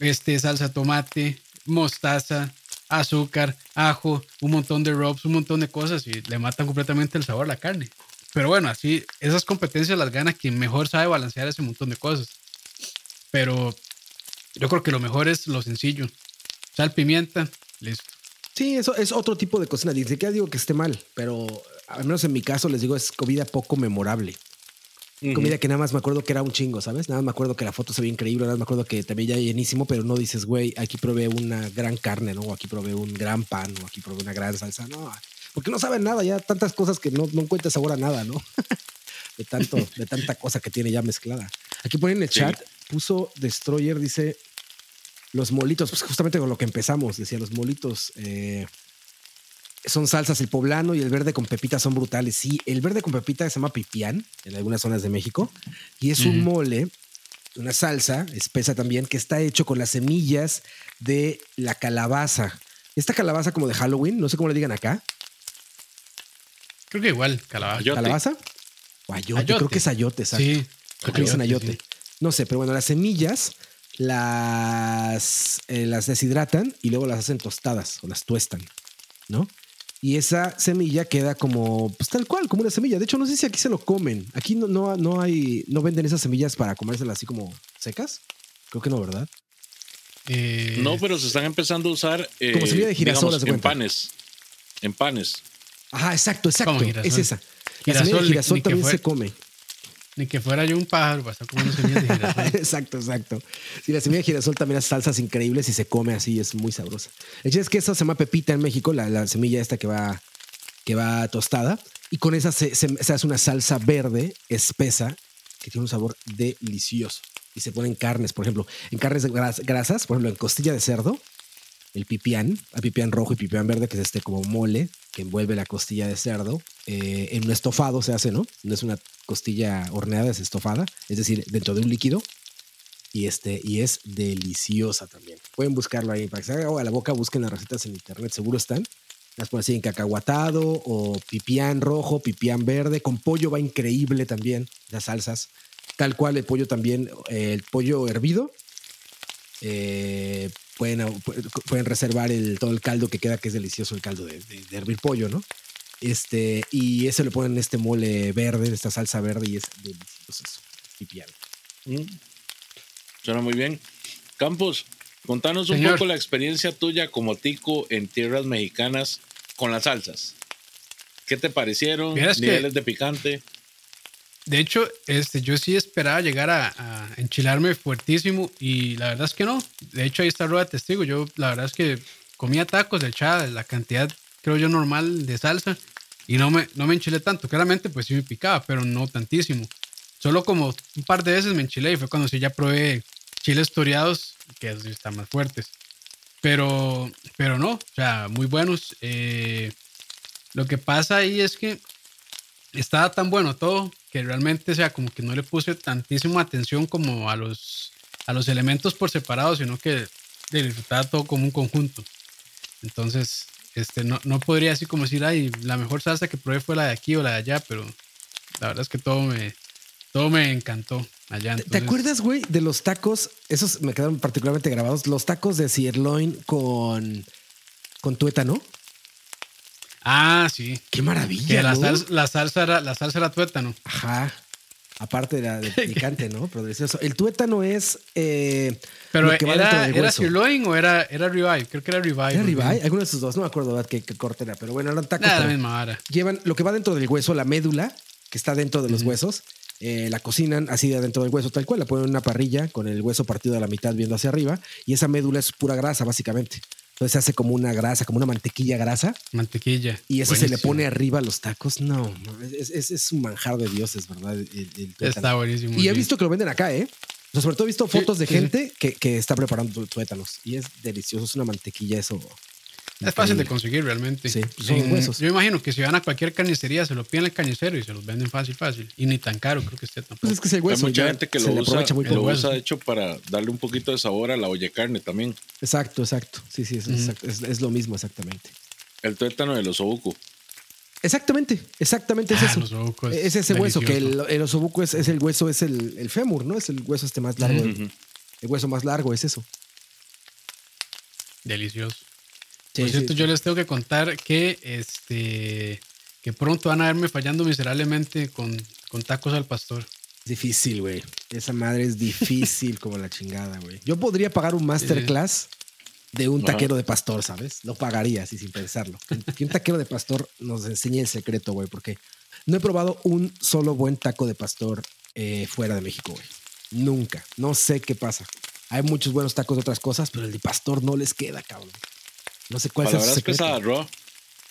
este, salsa tomate, mostaza, azúcar, ajo, un montón de rubs, un montón de cosas y le matan completamente el sabor a la carne. Pero bueno, así, esas competencias las gana quien mejor sabe balancear ese montón de cosas. Pero yo creo que lo mejor es lo sencillo. Sal, pimienta, listo. Sí, eso es otro tipo de cocina. Dice que digo que esté mal, pero al menos en mi caso les digo es comida poco memorable. Comida que nada más me acuerdo que era un chingo, ¿sabes? Nada más me acuerdo que la foto se ve increíble, nada más me acuerdo que también ya llenísimo, pero no dices, güey, aquí probé una gran carne, ¿no? O aquí probé un gran pan, o aquí probé una gran salsa, no. Porque no saben nada, ya tantas cosas que no, no encuentras sabor a nada, ¿no? de, tanto, de tanta cosa que tiene ya mezclada. Aquí ponen en el chat, puso Destroyer, dice, los molitos, pues justamente con lo que empezamos, decía, los molitos. Eh, son salsas, el poblano y el verde con pepita son brutales. Sí, el verde con pepita se llama pipián en algunas zonas de México y es un mole, una salsa espesa también que está hecho con las semillas de la calabaza. Esta calabaza como de Halloween, no sé cómo le digan acá. Creo que igual, calabaza. ¿Calabaza? O ayote, creo que es ayote, ¿sabes? Sí, creo que es ayote. No sé, pero bueno, las semillas las, eh, las deshidratan y luego las hacen tostadas o las tuestan, ¿no? Y esa semilla queda como pues, tal cual, como una semilla. De hecho, no sé si aquí se lo comen. Aquí no, no, no hay, no venden esas semillas para comérselas así como secas. Creo que no, ¿verdad? Eh, no, pero se están empezando a usar como semilla de girasol en panes. En panes. Ajá, exacto, exacto. Es esa. La semilla de girasol también se come. Ni que fuera yo un pájaro semillas de girasol. exacto, exacto. Sí, la semilla de girasol también hace salsas increíbles y se come así, es muy sabrosa. El hecho es que esa se llama pepita en México, la, semilla esta que va, que va tostada. Y con esa se, hace una salsa verde espesa que tiene un sabor delicioso. Y se ponen carnes, por ejemplo, en carnes grasas, por ejemplo, en costilla de cerdo, el pipián, el pipián rojo y pipián verde, que es este como mole que envuelve la costilla de cerdo. Eh, en un estofado se hace, ¿no? No es una costilla horneada, es estofada, es decir, dentro de un líquido. Y, este, y es deliciosa también. Pueden buscarlo ahí para que se haga a la boca, busquen las recetas en internet, seguro están. Las pueden decir en cacahuatado o pipián rojo, pipián verde. Con pollo va increíble también las salsas. Tal cual el pollo también, eh, el pollo hervido. Eh, pueden, pueden reservar el, todo el caldo que queda, que es delicioso el caldo de, hervir pollo, ¿no? Este, y ese lo ponen en este mole verde, esta salsa verde, y es delicioso pipián. Mm. Suena muy bien. Campos, Contanos un poco la experiencia tuya como tico en tierras mexicanas con las salsas. ¿Qué te parecieron? ¿Niveles de picante? De hecho, este, yo sí esperaba llegar a, enchilarme fuertísimo y la verdad es que no. De hecho, ahí está Rueda Testigo. Yo la verdad es que comía tacos, de echaba la cantidad, creo yo, normal de salsa y no me, no me enchilé tanto. Claramente, pues sí me picaba, pero no tantísimo. Solo como un par de veces me enchilé y fue cuando sí ya probé chiles toreados, que están más fuertes. Pero, pero no, o sea, muy buenos. Eh, lo que pasa ahí es que estaba tan bueno todo que realmente, o sea, como que no le puse tantísima atención como a los, a los elementos por separado, sino que disfrutaba todo como un conjunto. Entonces, este, no, no podría así como decir, ay, la mejor salsa que probé fue la de aquí o la de allá, pero la verdad es que todo me, todo me encantó allá. ¿Te acuerdas, güey, de los tacos? Esos me quedaron particularmente grabados. Los tacos de sirloin con, con tuétano. Ah, sí. Qué maravilla. la, salsa, la, salsa era, la salsa era tuétano. Ajá. Aparte de la de picante, ¿no? Pero delicioso. El tuétano es. Eh, Pero era, ¿era sirloin o era, era ribeye? Creo que era ribeye. ¿Era? Alguno de esos dos. No me acuerdo qué, qué corte era. Pero bueno, eran tacos. Nada, la misma Llevan lo que va dentro del hueso, la médula, que está dentro de los huesos eh, la cocinan así de adentro del hueso, tal cual, la ponen en una parrilla con el hueso partido a la mitad viendo hacia arriba y esa médula es pura grasa, básicamente. Entonces se hace como una grasa, como una mantequilla grasa. Mantequilla. Y eso se le pone arriba a los tacos. No, es, es, un manjar de dioses, ¿verdad? está buenísimo. Y he visto que lo venden acá, ¿eh? sobre todo he visto fotos de gente que, que, está preparando tuétanos y es delicioso, es una mantequilla eso es fácil de conseguir realmente. Sí, son huesos. Yo imagino que si van a cualquier carnicería se lo piden al carnicero y se los venden fácil, fácil. Y ni tan caro creo que esté tampoco. Pues es que ese hueso. Hay mucha gente que lo usa, muy lo usa de hecho para darle un poquito de sabor a la olla carne también. Exacto, exacto. Sí, sí, es, es, lo mismo exactamente. El tuétano del osobuco. Exactamente, exactamente es ah, eso. Es, ese hueso, que el, el osobuco es, el hueso, es el, el, fémur, ¿no? Es el hueso este más largo. El hueso más largo es eso. Delicioso. Por cierto, yo les tengo que contar que este que pronto van a verme fallando miserablemente con, con tacos al pastor. Difícil, güey. Esa madre es difícil como la chingada, güey. Yo podría pagar un masterclass de un taquero de pastor, ¿sabes? Lo pagaría así sin pensarlo. Que un taquero de pastor nos enseñe el secreto, güey, porque no he probado un solo buen taco de pastor eh, fuera de México, güey. Nunca. No sé qué pasa. Hay muchos buenos tacos de otras cosas, pero el de pastor no les queda, cabrón. No sé cuál es el secreto.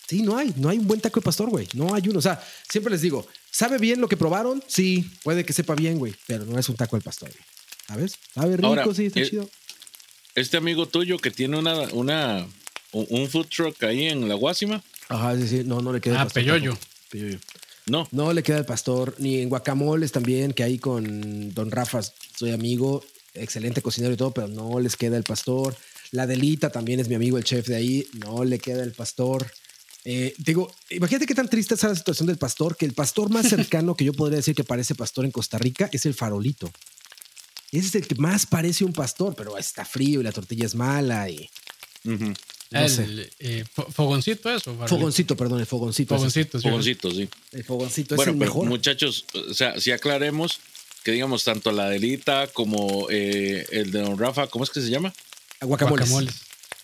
Sí, no hay, no hay un buen taco de pastor, güey. No hay uno. O sea, siempre les digo, ¿sabe bien lo que probaron? Sí, puede que sepa bien, güey, pero no es un taco de pastor, güey. ¿Sabes? Sabe rico, sí, está eh, chido. Este amigo tuyo que tiene una, una, un food truck ahí en la Guásima. Ajá, sí, sí, no, no le queda. Ah, Peyoyo. No. No le queda el pastor, ni en guacamoles también, que ahí con Don Rafa soy amigo, excelente cocinero y todo, pero no les queda el pastor. La Delita también es mi amigo, el chef de ahí. No le queda el pastor. Eh, digo, imagínate qué tan triste es la situación del pastor, que el pastor más cercano que yo podría decir que parece pastor en Costa Rica es el farolito. Ese es el que más parece un pastor, pero está frío y la tortilla es mala y... el, eh, fogoncito eso. Fogoncito, perdón, el fogoncito. Fogoncito, sí. Fogoncito, sí. El fogoncito es el mejor. Muchachos, o sea, si aclaremos que digamos tanto la delita como eh, el de Don Rafa, ¿cómo es que se llama? Guacamoles.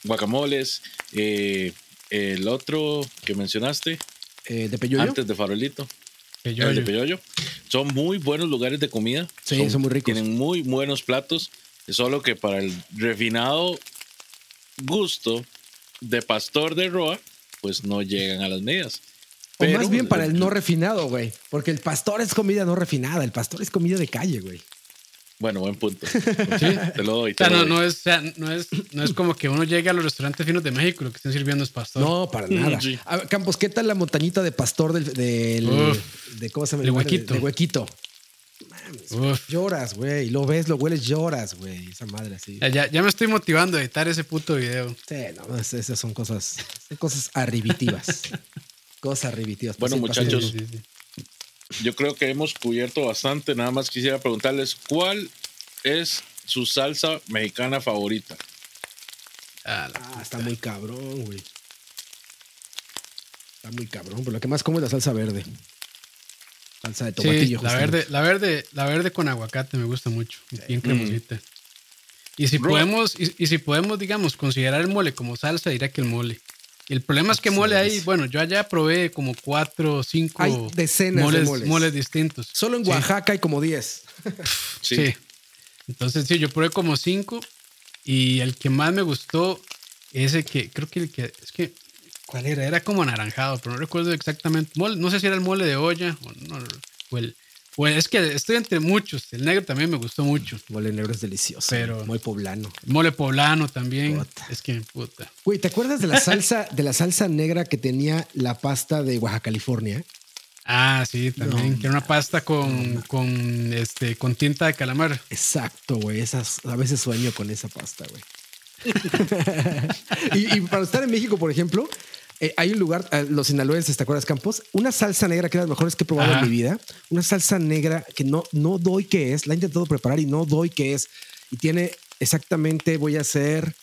Guacamoles. Eh, el otro que mencionaste. Eh, de Peyoyo. Antes de Farolito. El de Peyoyo. Son muy buenos lugares de comida. Sí, son, muy ricos. Tienen muy buenos platos. Solo que para el refinado gusto de pastor de Roa, pues no llegan a las medidas. o más bien para el no refinado, güey. Porque el pastor es comida no refinada. El pastor es comida de calle, güey. Bueno, buen punto. Sí, te lo doy. no, No, es, no, es, no es como que uno llegue a los restaurantes finos de México lo que estén sirviendo es pastor. No, para nada. Campos, ¿qué tal la montañita de pastor del, de cómo se llama? De huequito. De, huequito. lloras, güey. Lo ves, lo hueles, lloras, güey. Esa madre así. Ya, ya, me estoy motivando a editar ese puto video. Sí, no, esas son cosas, cosas arribitivas. cosas arribitivas. Bueno, muchachos. Yo creo que hemos cubierto bastante. Nada más quisiera preguntarles cuál es su salsa mexicana favorita. Ah, ah está muy cabrón, güey. Está muy cabrón. Pero lo que más como es la salsa verde. Salsa de tomatillo. la verde, la verde, la verde con aguacate me gusta mucho. Bien cremosita. Y si podemos, y, si podemos, digamos, considerar el mole como salsa, diría que el mole. El problema es que mole ahí, bueno, yo allá probé como cuatro o cinco hay decenas moles, de moles. moles distintos. Solo en Oaxaca hay como diez. sí. Entonces, sí, yo probé como cinco y el que más me gustó, ese que creo que el que es que ¿cuál era? Era como anaranjado, pero no recuerdo exactamente. no sé si era el mole de olla o no, o el pues es que estoy entre muchos. El negro también me gustó mucho. Mole negro es delicioso. Pero mole poblano. Mole poblano también. Es que puta. Güey, ¿te acuerdas de la salsa de la salsa negra que tenía la pasta de Oaxaca, California? Ah, sí, también. que era una pasta con, con, este, con tinta de calamar. Exacto, güey. Esas, a veces sueño con esa pasta, güey. y, y, para estar en México, por ejemplo, eh, hay un lugar, eh, los sinaloenses, ¿te acuerdas, Campos? Una salsa negra que es de las mejores que he probado en mi vida. Una salsa negra que no, no doy que es. La he intentado preparar y no doy que es. Y tiene exactamente, voy a hacer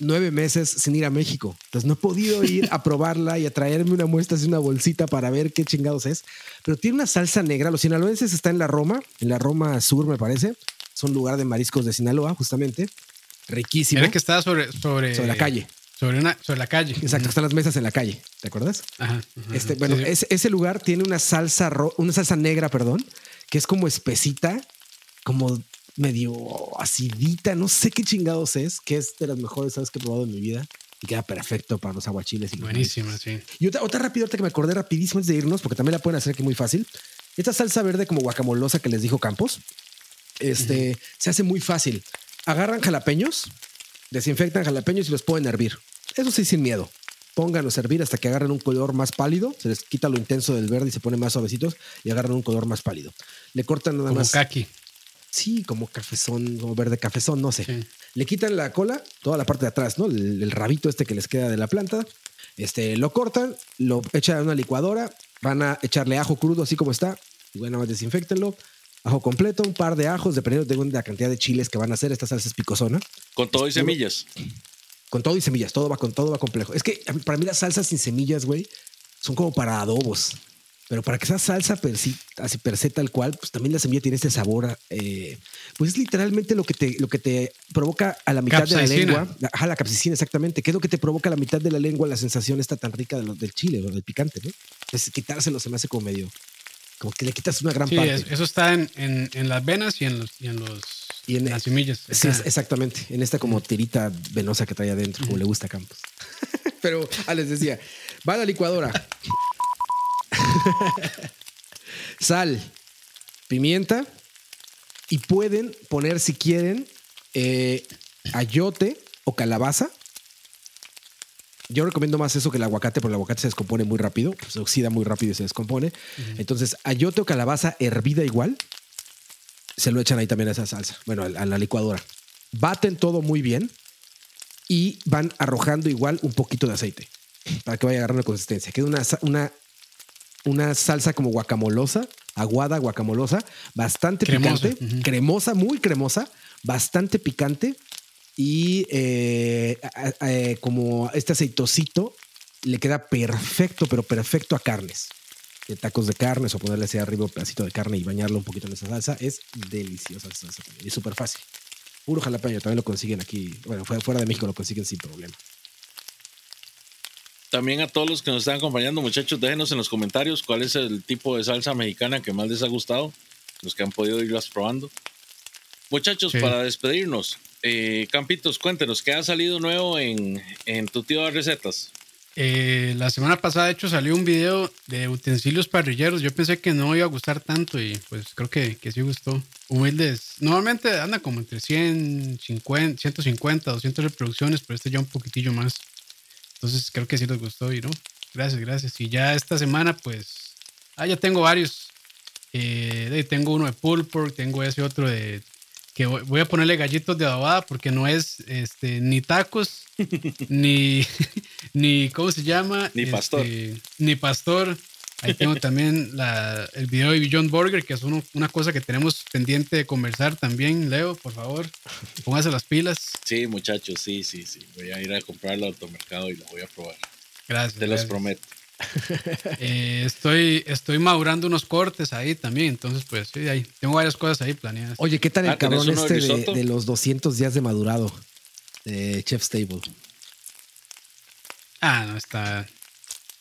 nueve meses sin ir a México. Entonces no he podido ir a probarla y a traerme una muestra de una bolsita para ver qué chingados es. Pero tiene una salsa negra. Los sinaloenses están en la Roma, en la Roma Sur, me parece. Son lugar de mariscos de Sinaloa, justamente. Riquísimo. Era que está sobre, sobre, sobre la calle. Sobre, una, sobre la calle. Exacto, están las mesas en la calle, ¿te acuerdas? Ajá. este, bueno, ese lugar tiene una salsa, una salsa negra, perdón, que es como espesita, como medio acidita, no sé qué chingados es, que es de las mejores salsas que he probado en mi vida y queda perfecto para los aguachiles. Y Buenísima, sí. Y otra, otra rápida, que me acordé rapidísimo antes de irnos, porque también la pueden hacer aquí muy fácil. Esta salsa verde como guacamolosa que les dijo Campos, este, se hace muy fácil. Agarran jalapeños, desinfectan jalapeños y los pueden hervir. Eso sí, sin miedo. Pónganlos a hervir hasta que agarren un color más pálido. Se les quita lo intenso del verde y se ponen más suavecitos y agarran un color más pálido. Le cortan nada como más. Kaki. Sí, como cafezón, como verde cafezón, no sé. Le quitan la cola, toda la parte de atrás, ¿no? El, rabito este que les queda de la planta. Este, lo cortan, lo echan a una licuadora, van a echarle ajo crudo así como está, y bueno, más desinfectenlo. Ajo completo, un par de ajos, dependiendo de la cantidad de chiles que van a hacer. Esta salsa es picosona. Con todo y semillas. Con todo y semillas, todo va con todo va complejo. Es que para mí las salsas sin semillas, güey, son como para adobos. Pero para que sea salsa per así per se tal cual, pues también la semilla tiene este sabor. Eh, pues es literalmente lo que te, lo que te provoca a la mitad de la lengua. Ajá, la capsicina, exactamente. ¿Qué es lo que te provoca a la mitad de la lengua la sensación esta tan rica del chile o del picante, ¿no? Es quitárselo se me hace como medio. Como que le quitas una gran parte. Eso está en, en, las venas y en los, y en los y en las semillas. Sí, exactamente. En esta como tirita venosa que trae adentro, como le gusta a Campos. Pero ah, les decía, va a la licuadora. Sal, pimienta y pueden poner si quieren eh, ayote o calabaza. Yo recomiendo más eso que el aguacate, porque el aguacate se descompone muy rápido, se oxida muy rápido y se descompone. Entonces, ayote o calabaza hervida igual, se lo echan ahí también a esa salsa, bueno, a la licuadora. Baten todo muy bien y van arrojando igual un poquito de aceite para que vaya agarrando consistencia. Queda una, una una salsa como guacamolosa, aguada, guacamolosa, bastante picante, cremosa, muy cremosa, bastante picante y eh, eh, como este aceitosito le queda perfecto, pero perfecto a carnes. De tacos de carnes o ponerle así arriba un pedacito de carne y bañarlo un poquito en esa salsa. Es deliciosa esa salsa Y súper fácil. Puro jalapeño, también lo consiguen aquí. Bueno, fuera de México lo consiguen sin problema. También a todos los que nos están acompañando, muchachos, déjenos en los comentarios cuál es el tipo de salsa mexicana que más les ha gustado, los que han podido irlas probando. Muchachos, para despedirnos, eh, Campitos, cuéntenos, ¿qué ha salido nuevo en, tu tío de recetas? Eh, la semana pasada, de hecho, salió un video de utensilios parrilleros. Yo pensé que no iba a gustar tanto y pues creo que, que sí gustó. Humildes. Normalmente anda como entre 100, 50, 150, 200 reproducciones, pero este ya un poquitillo más. Entonces creo que sí les gustó y no. Gracias, gracias. Y ya esta semana, pues. Ah, ya tengo varios. Eh, tengo uno de pulled tengo ese otro de que voy a ponerle gallitos de adobada porque no es este, ni tacos, ni, ni, ¿cómo se llama? Ni pastor. Este, ni pastor. Ahí tengo también la, el video de John Burger, que es una cosa que tenemos pendiente de conversar también. Leo, por favor, póngase las pilas. Sí, muchachos, sí, sí, sí. Voy a ir a comprarlo al automercado y lo voy a probar. Gracias. Te los prometo. Eh, estoy, estoy madurando unos cortes ahí también, entonces pues sí, ahí tengo varias cosas ahí planeadas. Oye, ¿qué tal el ah, cabrón este de, los 200 días de madurado de Chef Stable? Ah, no está.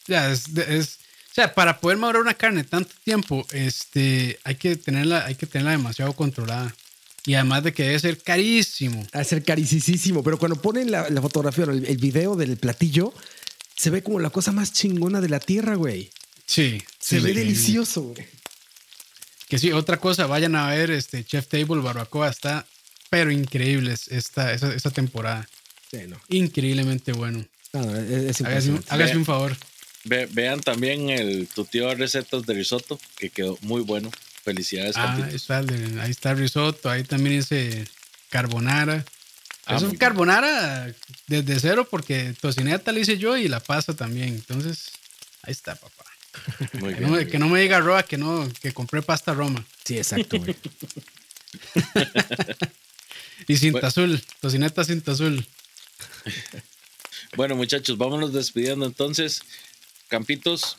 Ya es, o sea, para poder madurar una carne tanto tiempo, este, hay que tenerla, hay que tenerla demasiado controlada. Y además de que debe ser carísimo. Debe ser carísimo, pero cuando ponen la, fotografía o el, el, video del platillo, se ve como la cosa más chingona de la tierra, güey. Sí. Se ve delicioso, güey. Que sí, otra cosa, vayan a ver este Chef Table Barbacoa, está pero increíble esta, esta, temporada. Sí, no. Increíblemente bueno. es, hágase, un favor. vean también el tu tío recetas de risotto, que quedó muy bueno. Felicidades, ah, ahí está, ahí está el risotto, ahí también dice carbonara. Ah, es un carbonara desde cero porque tocineta le hice yo y la pasta también. Entonces, ahí está, papá. que, no, me diga Roa que no, que compré pasta Roma. Sí, exacto, y cinta azul, tocineta cinta azul. bueno, muchachos, vámonos despidiendo entonces. Campitos,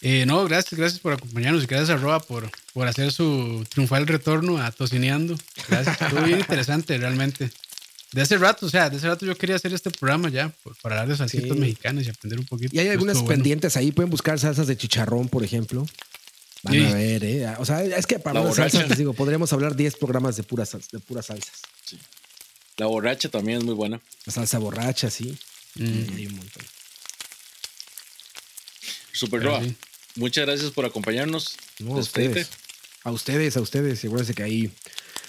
eh, no, gracias, gracias por acompañarnos y gracias a Roa por, por hacer su triunfal retorno a Tocineando. Gracias, estuvo bien interesante realmente. De hace rato, o sea, de hace rato yo quería hacer este programa ya para hablar de salsitas mexicanas y aprender un poquito. Y hay algunas pendientes ahí, pueden buscar salsas de chicharrón, por ejemplo. Van a ver, ¿eh? O sea, es que para las salsas, les digo, podríamos hablar 10 programas de puras, de puras salsas. Sí. La borracha también es muy buena. La salsa borracha, sí. Mm. Hay un montón. Super Roa. Muchas gracias por acompañarnos. ustedes. A ustedes, a ustedes. Acuérdense que ahí,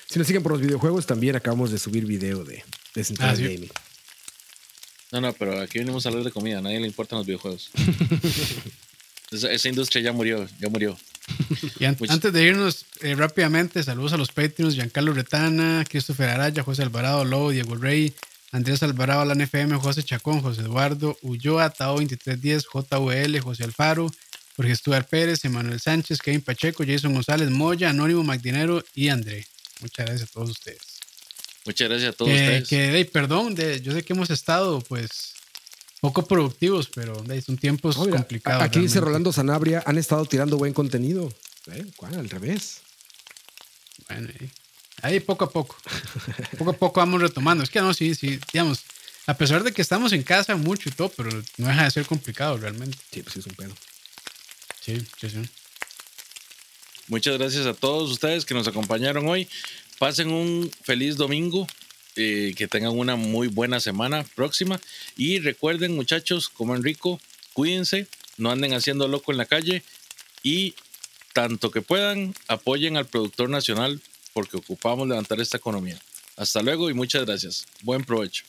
si nos siguen por los videojuegos, también acabamos de subir video de, de Central ah, Gaming. No, no, pero aquí venimos a hablar de comida. A nadie le importan los videojuegos. esa, industria ya murió, ya murió. Y antes de irnos eh, rápidamente, saludos a los Patreons, Giancarlo Retana, Christopher Araya, José Alvarado, Lobo, Diego Rey, Andrés Alvarado, la NFM, José Chacón, José Eduardo, Ulloa, Tao 2310, JVL, José Alfaro, Jorge Estuar Pérez, Emanuel Sánchez, Kevin Pacheco, Jason González, Moya, Anónimo Magdinero y André. Muchas gracias a todos ustedes. Muchas gracias a todos ustedes. Que, perdón, yo sé que hemos estado pues poco productivos, pero son tiempos complicados. Aquí dice Rolando Sanabria, han estado tirando buen contenido. ¿Eh? ¿Cuál? Al revés. Bueno, ahí poco a poco. poco a poco vamos retomando. Es que no, sí, sí, digamos, a pesar de que estamos en casa mucho y todo, pero no deja de ser complicado realmente. Sí, pues es un pedo. Sí, sí, sí. Muchas gracias a todos ustedes que nos acompañaron hoy. Pasen un feliz domingo. Eh, que tengan una muy buena semana próxima. Y recuerden, muchachos, como Enrico, cuídense, no anden haciendo loco en la calle. Y tanto que puedan, apoyen al productor nacional porque ocupamos levantar esta economía. Hasta luego y muchas gracias. Buen provecho.